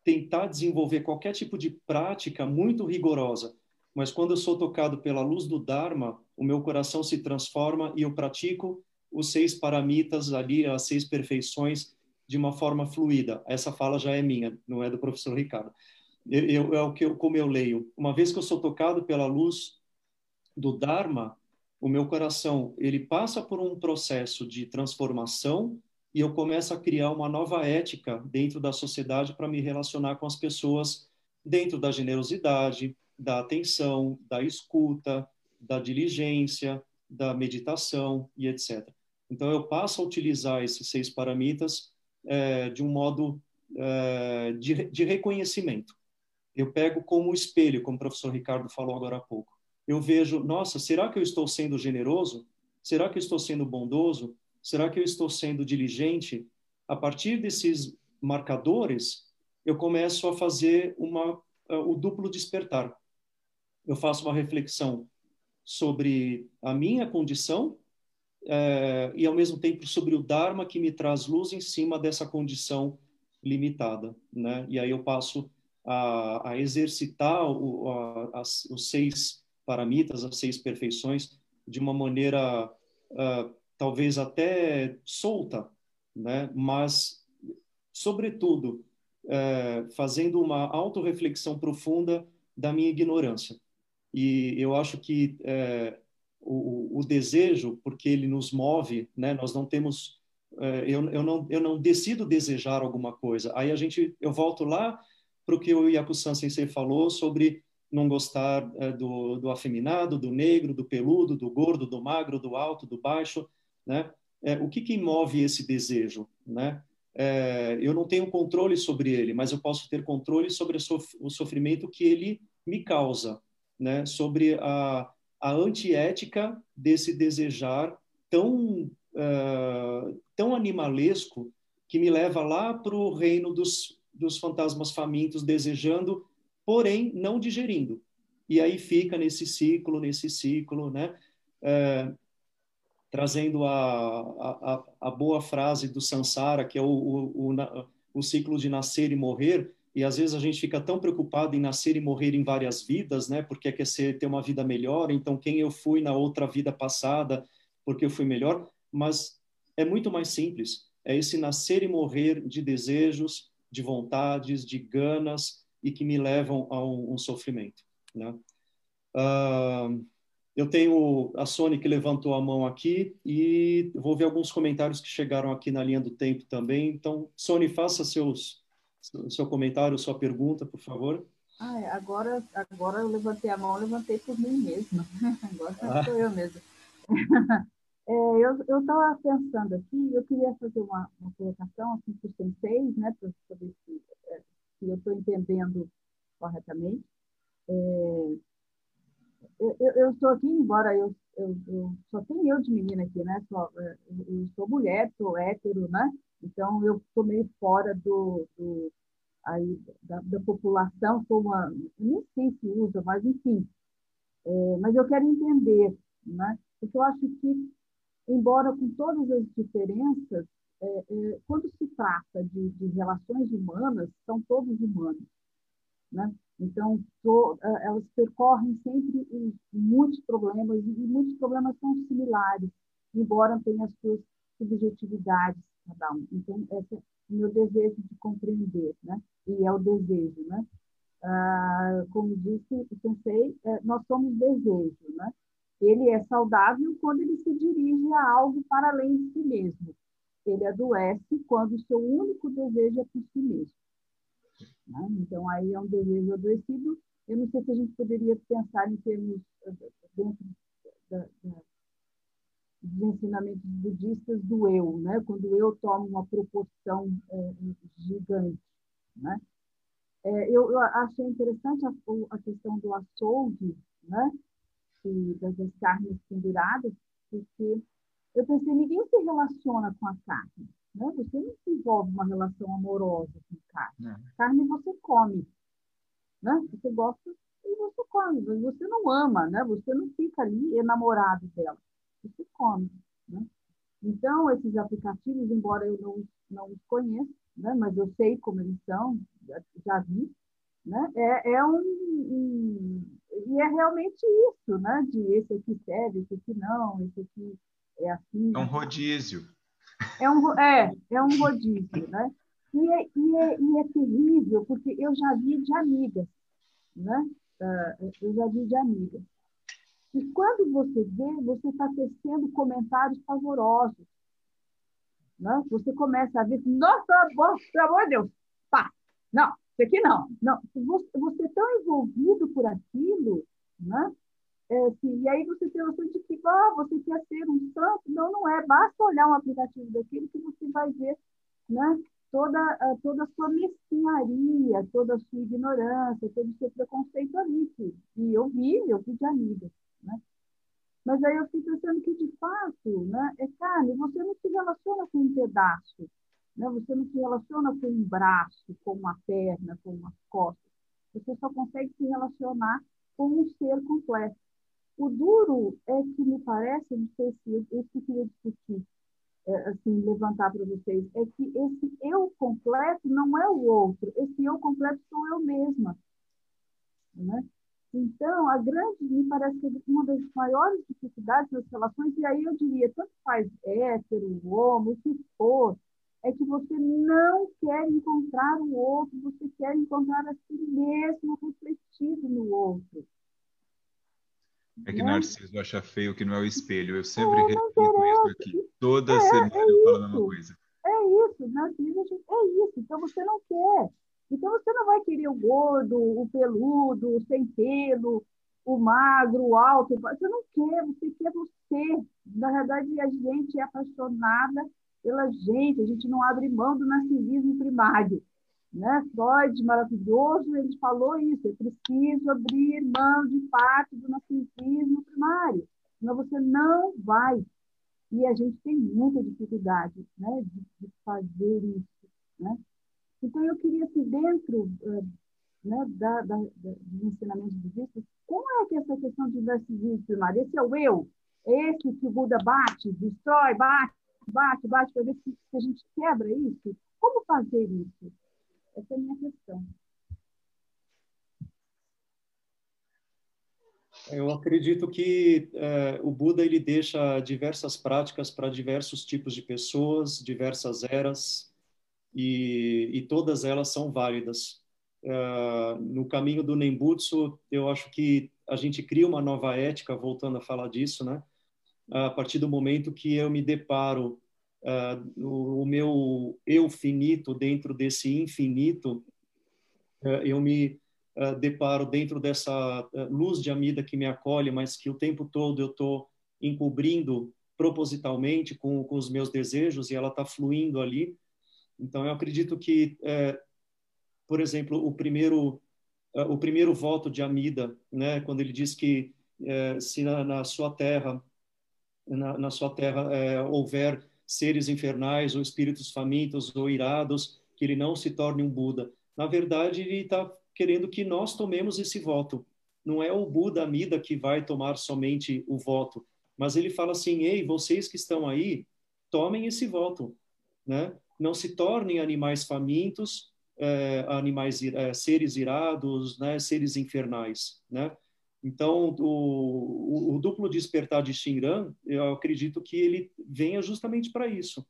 tentar desenvolver qualquer tipo de prática muito rigorosa. Mas quando eu sou tocado pela luz do Dharma, o meu coração se transforma e eu pratico os seis paramitas ali, as seis perfeições, de uma forma fluida. Essa fala já é minha, não é do professor Ricardo. Eu, eu, é o que eu, como eu leio. Uma vez que eu sou tocado pela luz do Dharma, o meu coração ele passa por um processo de transformação e eu começo a criar uma nova ética dentro da sociedade para me relacionar com as pessoas dentro da generosidade, da atenção, da escuta, da diligência, da meditação e etc. Então eu passo a utilizar esses seis paramitas é, de um modo é, de, de reconhecimento. Eu pego como espelho, como o professor Ricardo falou agora há pouco eu vejo, nossa, será que eu estou sendo generoso? Será que eu estou sendo bondoso? Será que eu estou sendo diligente? A partir desses marcadores, eu começo a fazer uma, uh, o duplo despertar. Eu faço uma reflexão sobre a minha condição uh, e, ao mesmo tempo, sobre o Dharma que me traz luz em cima dessa condição limitada. Né? E aí eu passo a, a exercitar o, a, as, os seis paramitas, as seis perfeições, de uma maneira uh, talvez até solta, né? mas, sobretudo, uh, fazendo uma autorreflexão profunda da minha ignorância. E eu acho que uh, o, o, desejo, porque ele nos move, né? nós não temos. Eh, eu, eu, não, eu não decido desejar alguma coisa. Aí a gente, eu volto lá para o que o Yakusan Sensei falou sobre não gostar é, do, do afeminado, do negro, do peludo, do gordo, do magro, do alto, do baixo, né? É, o que, que move esse desejo, né? É, eu não tenho controle sobre ele, mas eu posso ter controle sobre o sofrimento que ele me causa, né? Sobre a, a antiética desse desejar tão uh, tão animalesco que me leva lá para o reino dos, dos fantasmas famintos, desejando porém não digerindo. E aí fica nesse ciclo, nesse ciclo, né? É, trazendo a, a, a, boa frase do Sansara, que é o, o, o, o ciclo de nascer e morrer, e às vezes a gente fica tão preocupado em nascer e morrer em várias vidas, né? Porque quer ser, ter uma vida melhor, então quem eu fui na outra vida passada, porque eu fui melhor, mas é muito mais simples. É esse nascer e morrer de desejos, de vontades, de ganas, e que me levam a um, um sofrimento. Né? Uh, eu tenho a Sony que levantou a mão aqui e vou ver alguns comentários que chegaram aqui na linha do tempo também. Então, Sony, faça seus, seu comentário, sua pergunta, por favor. Ah, agora, agora eu levantei a mão, levantei por mim mesma. Agora ah. sou eu mesma. É, eu estava pensando aqui, eu queria fazer uma, uma colocação assim, para os né, para saber se, eu estou entendendo corretamente. É, eu, eu estou aqui, embora eu, eu, eu, só tenho eu de menina aqui, né? Só, é, eu sou mulher, sou hétero, né? Então eu estou meio fora do, do aí, da, da, população, sou uma, nem sei se usa, mas enfim. É, mas eu quero entender, né? Porque eu acho que, embora com todas as diferenças, é, é, quando se trata de, de relações humanas, são todos humanos, né? Então, to, eh, elas percorrem sempre muitos problemas, e muitos problemas são similares, embora tenham as suas subjetividades cada um. Então, esse é o meu desejo de compreender, né? E é o desejo, né? Ah, como disse o Sensei, eh, nós somos desejo, né? Ele é saudável quando ele se dirige a algo para além de si mesmo. Ele adoece quando o seu único desejo é por si mesmo. Né? Então, aí é um desejo adoecido. Eu não sei se a gente poderia pensar em termos, eh, dentro da, da, dos ensinamentos budistas, do eu, né? quando o eu toma uma proporção é, gigante. Né? É, eu, eu, achei interessante a, a, questão do açougue, né? E das, carnes penduradas, porque eu pensei, ninguém se relaciona com a carne. Né? Você não desenvolve uma relação amorosa com carne. Não. Carne você come. Né? Você gosta e você come. Você não ama, né? você não fica ali enamorado dela. Você come. Né? Então, esses aplicativos, embora eu não, não os conheça, né? mas eu sei como eles são, já, já vi, né? é, é um, um, E é realmente isso, né? de esse aqui serve, esse aqui não, esse aqui é assim. É um rodízio. É um, é, é um rodízio, né? E é, e, é, e é terrível, porque eu já vi de amigas, né? Uh, eu já vi de amigas. E quando você vê, você está tecendo comentários favorosos. Né? Você começa a ver, nossa, pelo amor de Deus, pá, não, isso aqui não. não. Você, você é tão envolvido por aquilo, né? É, assim, e aí você tem a noção de que ah, você quer ser um santo. Não, não é. Basta olhar um aplicativo daquele que você vai ver né, toda, toda a sua mesquinharia, toda a sua ignorância, todo o seu preconceito ali. E eu vi, eu vi de amigas. Né? Mas aí eu fico pensando que, de fato, né, é carne, você não se relaciona com um pedaço, né? você não se relaciona com um braço, com uma perna, com umas costas. Você só consegue se relacionar com um ser completo. O duro é que me parece, não sei se eu, eu queria discutir, é, assim, levantar para vocês, é que esse eu completo não é o outro, esse eu completo sou eu mesma. Né? Então, a grande, me parece que uma das maiores dificuldades nas relações, e aí eu diria, tanto faz hétero, homo, o que for, é que você não quer encontrar o outro, você quer encontrar a si mesmo refletido no outro. É que né? Narciso acha feio que não é o espelho. Eu sempre é, repito isso aqui. Toda é, semana é eu falo a mesma coisa. É isso, Narciso é isso. Então você não quer. Então você não vai querer o gordo, o peludo, o sem pelo, o magro, o alto. Você não quer, você quer você. Na verdade, a gente é apaixonada pela gente, a gente não abre mão do narcisismo primário. Né? Freud, maravilhoso, ele falou isso, é preciso abrir mão de parte do narcisismo primário, senão você não vai. E a gente tem muita dificuldade né, de, de fazer isso. Né? Então, eu queria que dentro uh, né, da, da, da, dos ensinamentos budistas, como é que essa questão de narcisismo primário, esse é o eu, esse que o Buda bate, destrói, bate, bate, bate, para ver se, se a gente quebra isso? Como fazer isso? Essa é a minha questão. Eu acredito que é, o Buda ele deixa diversas práticas para diversos tipos de pessoas, diversas eras, e, e todas elas são válidas. É, no caminho do Nembutsu, eu acho que a gente cria uma nova ética, voltando a falar disso, né? A partir do momento que eu me deparo uh, o, o, meu eu finito dentro desse infinito, uh, eu me uh, deparo dentro dessa uh, luz de Amida que me acolhe, mas que o tempo todo eu estou encobrindo propositalmente com, com, os meus desejos e ela está fluindo ali. Então, eu acredito que, é, por exemplo, o primeiro, o primeiro voto de Amida, né, quando ele diz que é, se na, na, sua terra, na, na sua terra houver seres infernais ou espíritos famintos ou irados, que ele não se torne um Buda. Na verdade, ele está querendo que nós tomemos esse voto. Não é o Buda Amida que vai tomar somente o voto, mas ele fala assim: ei, vocês que estão aí, tomem esse voto, né? Não se tornem animais famintos, é, animais é, seres irados, né? Seres infernais, né? Então, o, o, o duplo despertar de Shinran, eu acredito que ele venha justamente para isso,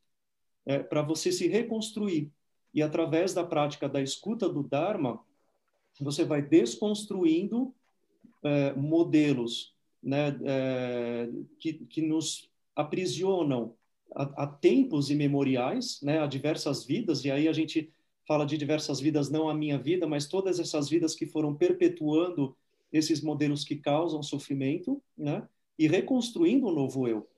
é, para você se reconstruir. E através da prática da escuta do Dharma, você vai desconstruindo é, modelos né, é, que, que nos aprisionam a, tempos imemoriais, né, a diversas vidas, e aí a gente fala de diversas vidas, não a minha vida, mas todas essas vidas que foram perpetuando esses modelos que causam sofrimento, né, e reconstruindo um novo eu.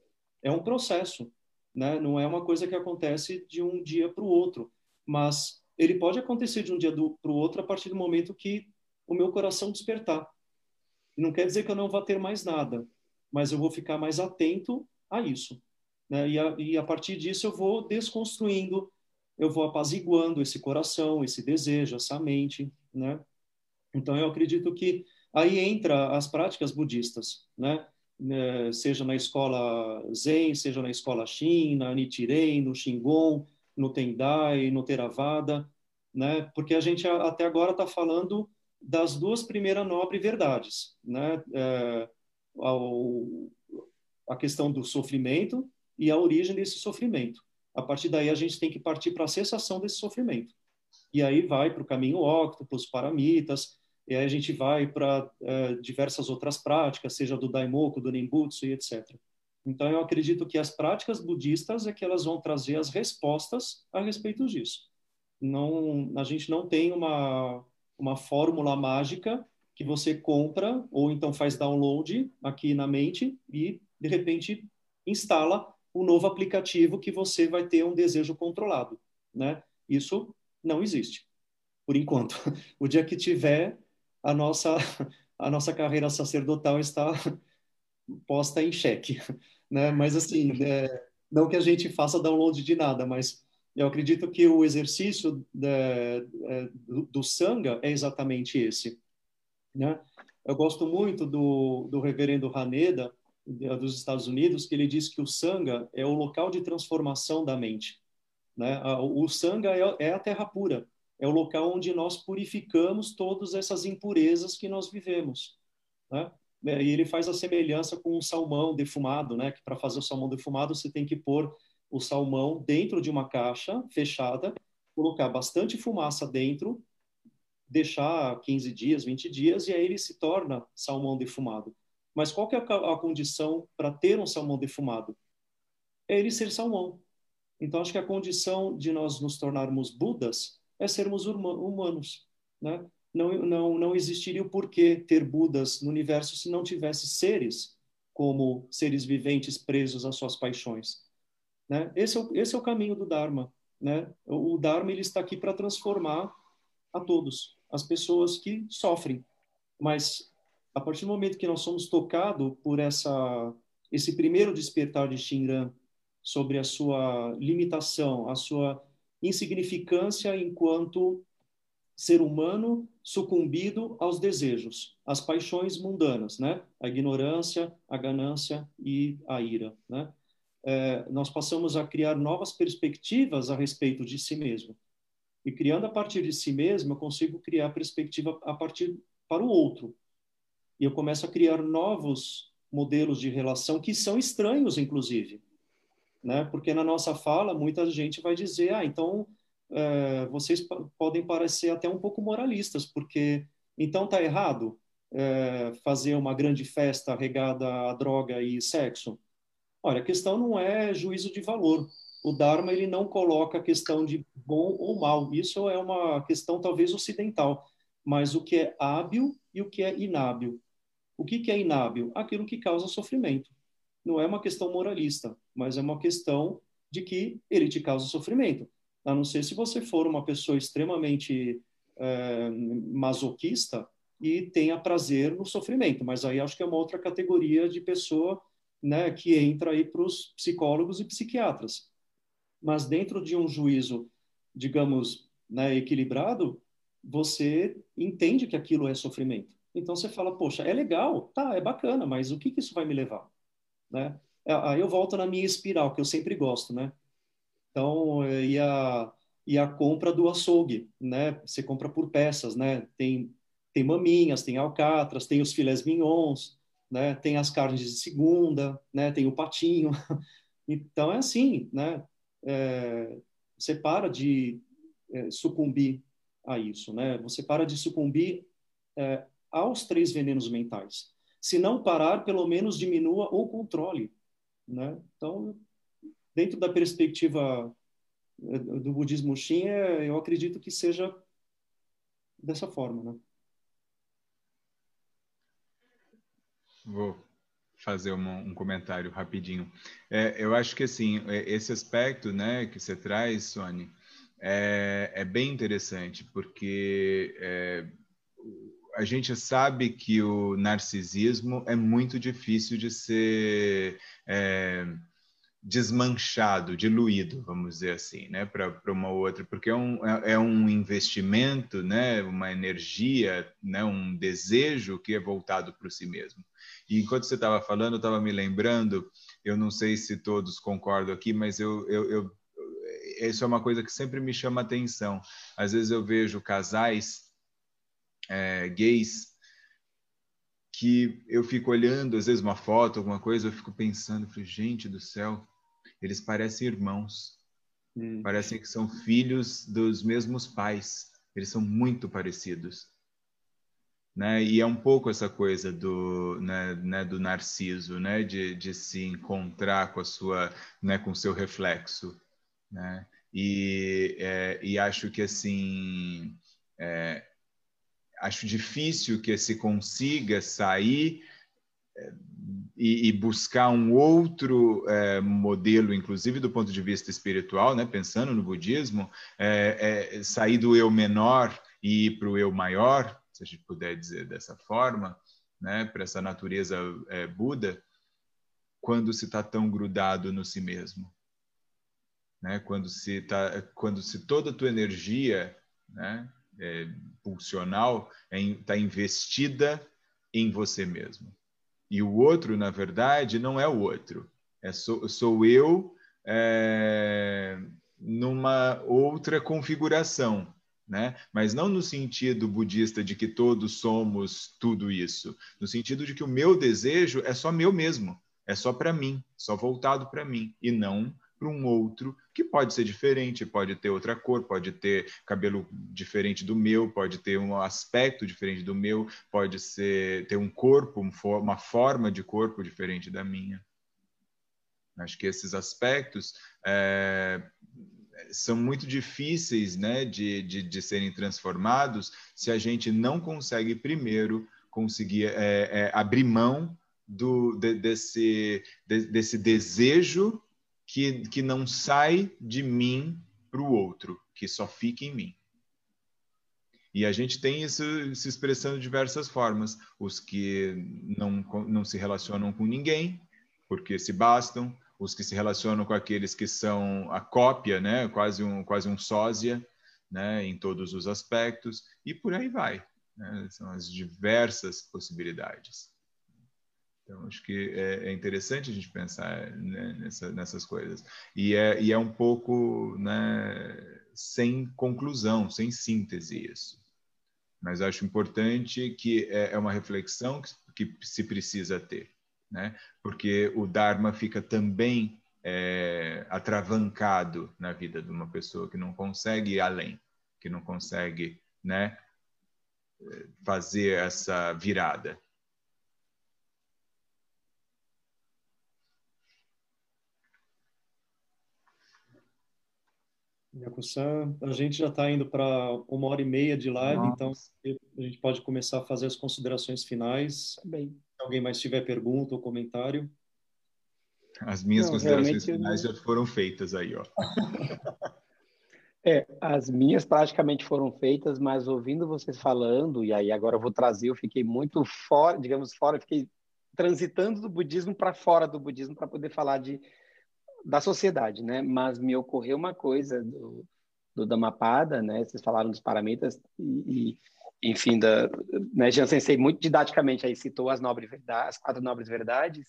É um processo, né, não é uma coisa que acontece de um dia para o outro, mas ele pode acontecer de um dia para o outro a partir do momento que o meu coração despertar. Não quer dizer que eu não vá ter mais nada, mas eu vou ficar mais atento a isso. Né? E, a, e a partir disso eu vou desconstruindo, eu vou apaziguando esse coração, esse desejo, essa mente. Né? Então eu acredito que aí entra as práticas budistas, né? É, seja na escola Zen, seja na escola Shin, na Nichiren, no Shingon, no Tendai, no Theravada, né? Porque a gente até agora está falando das duas primeiras nobres verdades, né? É, a, questão do sofrimento e a origem desse sofrimento. A partir daí a gente tem que partir para a cessação desse sofrimento. E aí vai para o caminho óctuplo, paramitas, e aí a gente vai para é, diversas outras práticas, seja do Daimoku, do Nembutsu e etc. Então, eu acredito que as práticas budistas é que elas vão trazer as respostas a respeito disso. Não, a gente não tem uma, uma fórmula mágica que você compra ou então faz download aqui na mente e, de repente, instala um novo aplicativo que você vai ter um desejo controlado. Né? Isso não existe, por enquanto. O dia que tiver, a nossa, a nossa carreira sacerdotal está posta em xeque, né? Mas assim, é, não que a gente faça download de nada, mas eu acredito que o exercício é, do, do sanga é exatamente esse, né? Eu gosto muito do, do reverendo Haneda dos Estados Unidos, que ele diz que o sanga é o local de transformação da mente, né? O sanga é, é a terra pura, é o local onde nós purificamos todas essas impurezas que nós vivemos, né? né, e ele faz a semelhança com o salmão defumado, né? Que para fazer o salmão defumado você tem que pôr o salmão dentro de uma caixa fechada, colocar bastante fumaça dentro, deixar 15 dias, 20 dias e aí ele se torna salmão defumado. Mas qual que é a condição para ter um salmão defumado? É ele ser salmão. Então acho que a condição de nós nos tornarmos budas é sermos humanos, né? não, não, não existiria o porquê ter Budas no universo se não tivesse seres como seres viventes presos às suas paixões. Né? Esse, é o, esse é o caminho do Dharma. Né? O, o Dharma ele está aqui para transformar a todos, as pessoas que sofrem. Mas a partir do momento que nós somos tocados por essa, esse primeiro despertar de Shinran sobre a sua limitação, a sua insignificância enquanto ser humano sucumbido aos desejos, às paixões mundanas, né? A ignorância, a ganância e a ira, né? É, nós passamos a criar novas perspectivas a respeito de si mesmo. E criando a partir de si mesmo, eu consigo criar perspectiva a partir para o outro. E eu começo a criar novos modelos de relação que são estranhos, inclusive. Né? Porque na nossa fala, muita gente vai dizer, ah, então é, vocês podem parecer até um pouco moralistas, porque então está errado é, fazer uma grande festa regada a droga e sexo? Olha, a questão não é juízo de valor. O Dharma ele não coloca a questão de bom ou mal. Isso é uma questão talvez ocidental. mas o que é hábil e o que é inábil. O que, que é inábil? Aquilo que causa sofrimento. Não é uma questão moralista, mas é uma questão de que ele te causa sofrimento. A não ser se você for uma pessoa extremamente é, masoquista e tenha prazer no sofrimento, mas aí acho que é uma outra categoria de pessoa né, que entra aí para os psicólogos e psiquiatras. Mas dentro de um juízo, digamos, né, equilibrado, você entende que aquilo é sofrimento. Então você fala, poxa, é legal, tá, é bacana, mas o que, que isso vai me levar? Né? É, aí eu volto na minha espiral, que eu sempre gosto, né? Então, é, e a, e a compra do açougue, né? Você compra por peças, né? Tem, tem maminhas, tem alcatras, tem os filés mignons, né? Tem as carnes de segunda, né? Tem o patinho. Então, é assim, né? É, você para de é, sucumbir a isso, né? Você para de sucumbir é, aos três venenos mentais. Se não parar, pelo menos diminua ou controle, né? Então, dentro da perspectiva é, do budismo Shin, é, eu acredito que seja dessa forma, né? Vou fazer um, um comentário rapidinho. É, eu acho que assim é, esse aspecto, né, que você traz, Sony, é, é bem interessante porque é, a gente sabe que o narcisismo é muito difícil de ser é, desmanchado, diluído, vamos dizer assim, né, para uma outra, porque é um, é, é, um investimento, né, uma energia, né, um desejo que é voltado para si mesmo. E enquanto você estava falando, eu estava me lembrando, eu não sei se todos concordam aqui, mas eu, eu, eu isso é uma coisa que sempre me chama atenção. Às vezes eu vejo casais é, gays que eu fico olhando, às vezes uma foto, alguma coisa, eu fico pensando, falei, gente do céu, eles parecem irmãos, hum. parecem que são filhos dos mesmos pais, eles são muito parecidos. Né? E é um pouco essa coisa do, né, né, do narciso, né? De, de se encontrar com a sua, né, com o seu reflexo, né? E, é, e acho que assim é, acho difícil que se consiga sair é, e, e buscar um outro é, modelo, inclusive do ponto de vista espiritual, né? pensando no budismo, é, é sair do eu menor e ir para o eu maior, se a gente puder dizer dessa forma, né? para essa natureza Buda, quando se está tão grudado no si mesmo. Né? Quando, se tá, quando se toda a tua energia né? É, pulsional está é, investida em você mesmo. E o outro, na verdade, não é o outro. É sou, sou eu é, numa outra configuração, né? Mas não no sentido budista de que todos somos tudo isso, no sentido de que o meu desejo é só meu mesmo, é só para mim, só voltado para mim e não para um outro que pode ser diferente, pode ter outra cor, pode ter cabelo diferente do meu, pode ter um aspecto diferente do meu, pode ser ter um corpo, uma forma de corpo diferente da minha. Acho que esses aspectos é, são muito difíceis né, de, de, de, serem transformados se a gente não consegue primeiro conseguir é, é, abrir mão do, de, desse, de, desse desejo que, que não sai de mim para o outro, que só fica em mim. E a gente tem isso se expressando de diversas formas. Os que não, não se relacionam com ninguém, porque se bastam. Os que se relacionam com aqueles que são a cópia, né? quase, um, quase um sósia, né? em todos os aspectos. E por aí vai. Né? São as diversas possibilidades. Então, acho que é, é interessante a gente pensar né, nessa, nessas coisas. E é, e é um pouco né, sem conclusão, sem síntese isso. Mas acho importante que é, é uma reflexão que, que, se precisa ter, né? porque o Dharma fica também é, atravancado na vida de uma pessoa que não consegue ir além, que não consegue né, fazer essa virada. Yakusan, a gente já está indo para uma hora e meia de live, Nossa. então a gente pode começar a fazer as considerações finais. Bem. Se alguém mais tiver pergunta ou comentário. As minhas não, considerações finais não... já foram feitas aí, ó. É, as minhas praticamente foram feitas, mas ouvindo vocês falando, e aí agora eu vou trazer, eu fiquei muito fora, digamos, fora, fiquei transitando do budismo para fora do budismo para poder falar de da sociedade, né? Mas me ocorreu uma coisa do, do Dhammapada, né? Vocês falaram dos paramitas e, e enfim, da, né? Jean Sensei muito didaticamente aí citou as nobres verdades, as quatro nobres verdades,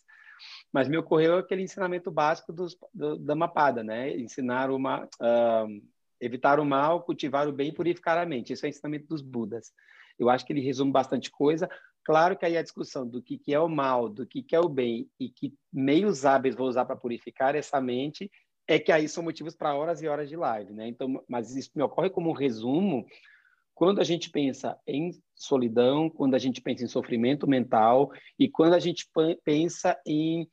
mas me ocorreu aquele ensinamento básico dos, do Dhammapada, né? Ensinar uma uh, evitar o mal, cultivar o bem e purificar a mente. Isso é o ensinamento dos Budas. Eu acho que ele resume bastante coisa. Claro que aí a discussão do que, é o mal, do que, que é o bem e que meios hábeis vou usar para purificar essa mente é que aí são motivos para horas e horas de live, né? Então, mas isso me ocorre como um resumo quando a gente pensa em solidão, quando a gente pensa em sofrimento mental e quando a gente pensa em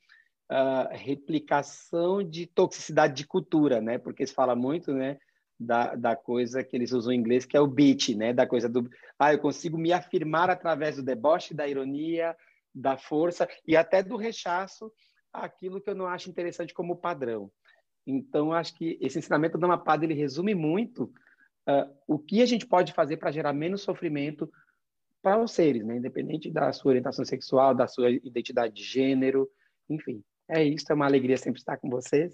uh, replicação de toxicidade de cultura, né? Porque se fala muito, né? Da, da coisa que eles usam em inglês, que é o beat, né? Da coisa do, ah, eu consigo me afirmar através do deboche, da ironia, da força e até do rechaço aquilo que eu não acho interessante como padrão. Então, acho que esse ensinamento da Mapada ele resume muito uh, o que a gente pode fazer para gerar menos sofrimento para os seres, né? independente da sua orientação sexual, da sua identidade de gênero, enfim. É isso, é uma alegria sempre estar com vocês.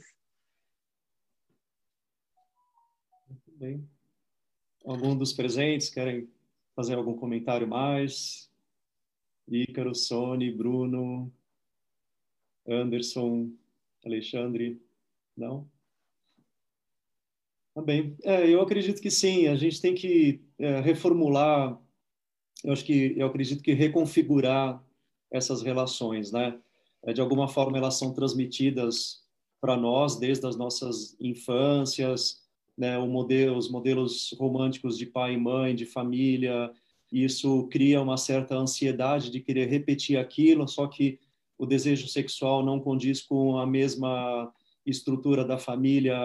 Bem, algum dos presentes querem fazer algum comentário mais? Ícaro, Sony, Bruno, Anderson, Alexandre, não? Tá bem. É, eu acredito que sim. A gente tem que é, reformular. Eu acho que eu acredito que reconfigurar essas relações, né? É, de alguma forma elas são transmitidas para nós desde as nossas infâncias, né, modelo, os modelos românticos de pai e mãe, de família, isso cria uma certa ansiedade de querer repetir aquilo, só que o desejo sexual não condiz com a mesma estrutura da família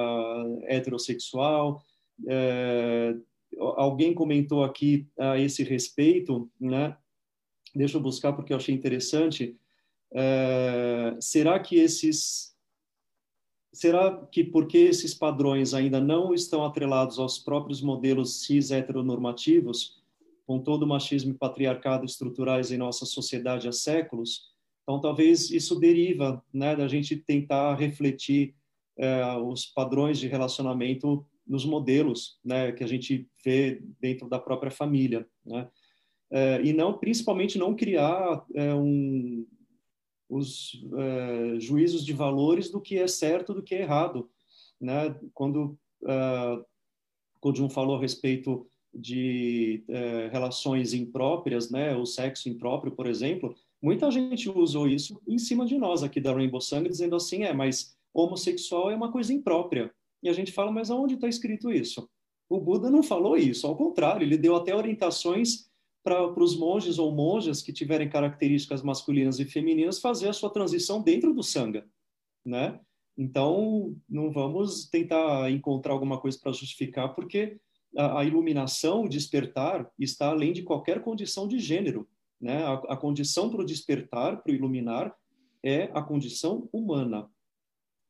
heterossexual. É, alguém comentou aqui a esse respeito, né? Deixa eu buscar porque eu achei interessante. É, será que esses Será que porque esses padrões ainda não estão atrelados aos próprios modelos cis heteronormativos, com todo o machismo e patriarcado estruturais em nossa sociedade há séculos, então talvez isso deriva né, da gente tentar refletir é, os padrões de relacionamento nos modelos né, que a gente vê dentro da própria família. Né? É, e não, principalmente, não criar é, um, os uh, juízos de valores do que é certo do que é errado. Né? Quando uh, Codjun falou a respeito de uh, relações impróprias, né? o sexo impróprio, por exemplo, muita gente usou isso em cima de nós aqui da Rainbow Sangue, dizendo assim, é, mas homossexual é uma coisa imprópria. E a gente fala, mas aonde está escrito isso? O Buda não falou isso, ao contrário, ele deu até orientações para os monges ou monjas que tiverem características masculinas e femininas fazer a sua transição dentro do sangha, né? Então, não vamos tentar encontrar alguma coisa para justificar, porque a, a, iluminação, o despertar, está além de qualquer condição de gênero. Né? A, a condição para o despertar, para o iluminar, é a condição humana.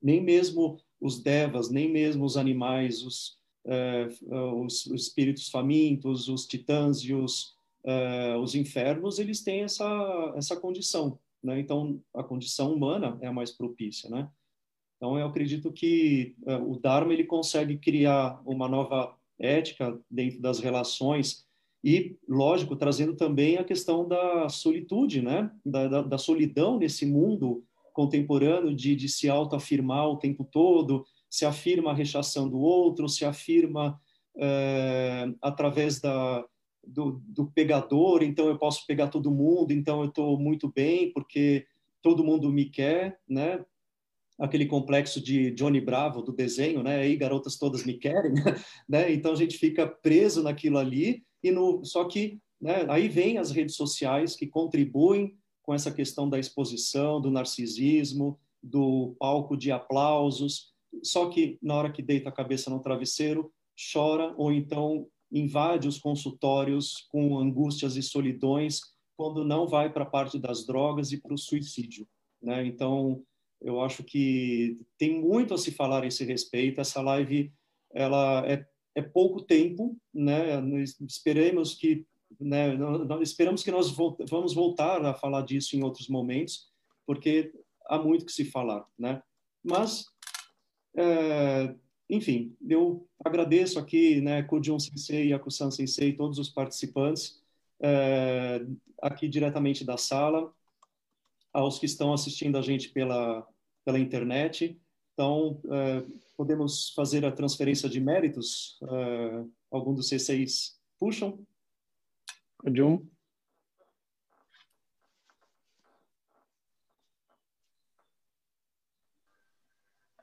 Nem mesmo os devas, nem mesmo os animais, os, eh, os, os espíritos famintos, os titãs e os uh, os infernos eles têm essa essa condição, né? Então a condição humana é a mais propícia, né? Então eu acredito que uh, o Dharma ele consegue criar uma nova ética dentro das relações e, lógico, trazendo também a questão da solitude, né? Da, da, da solidão nesse mundo contemporâneo de, de se autoafirmar o tempo todo, se afirma rechaçando o outro, se afirma é, através da, do, do pegador, então eu posso pegar todo mundo, então eu estou muito bem porque todo mundo me quer, né? Aquele complexo de Johnny Bravo do desenho, né? Aí garotas todas me querem, né? Então a gente fica preso naquilo ali e no só que, né? Aí vem as redes sociais que contribuem com essa questão da exposição, do narcisismo, do palco de aplausos só que na hora que deita a cabeça no travesseiro, chora ou então invade os consultórios com angústias e solidões quando não vai para a parte das drogas e para o suicídio. Né? Então, eu acho que tem muito a se falar a esse respeito. Essa live ela é, é pouco tempo, né? esperemos que né, esperamos que nós vamos voltar a falar disso em outros momentos, porque há muito que se falar, né? Mas, é, enfim, eu agradeço aqui, né, Kujun Sensei e Akusan Sensei, todos os participantes, é, aqui diretamente da sala, aos que estão assistindo a gente pela, pela internet. Então, é, podemos fazer a transferência de méritos? É, algum dos C6 puxam? Kujun?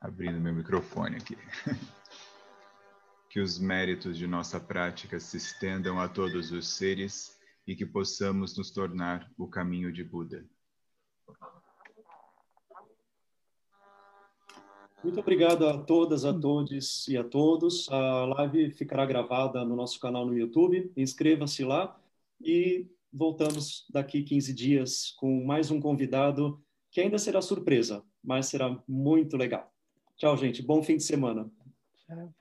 Abrindo meu microfone aqui. que os méritos de nossa prática se estendam a todos os seres e que possamos nos tornar o caminho de Buda. Muito obrigado a todas, a todos e a todos. A live ficará gravada no nosso canal no YouTube. Inscreva-se lá e voltamos daqui 15 dias com mais um convidado que ainda será surpresa, mas será muito legal. Tchau, gente. Bom fim de semana. Tchau.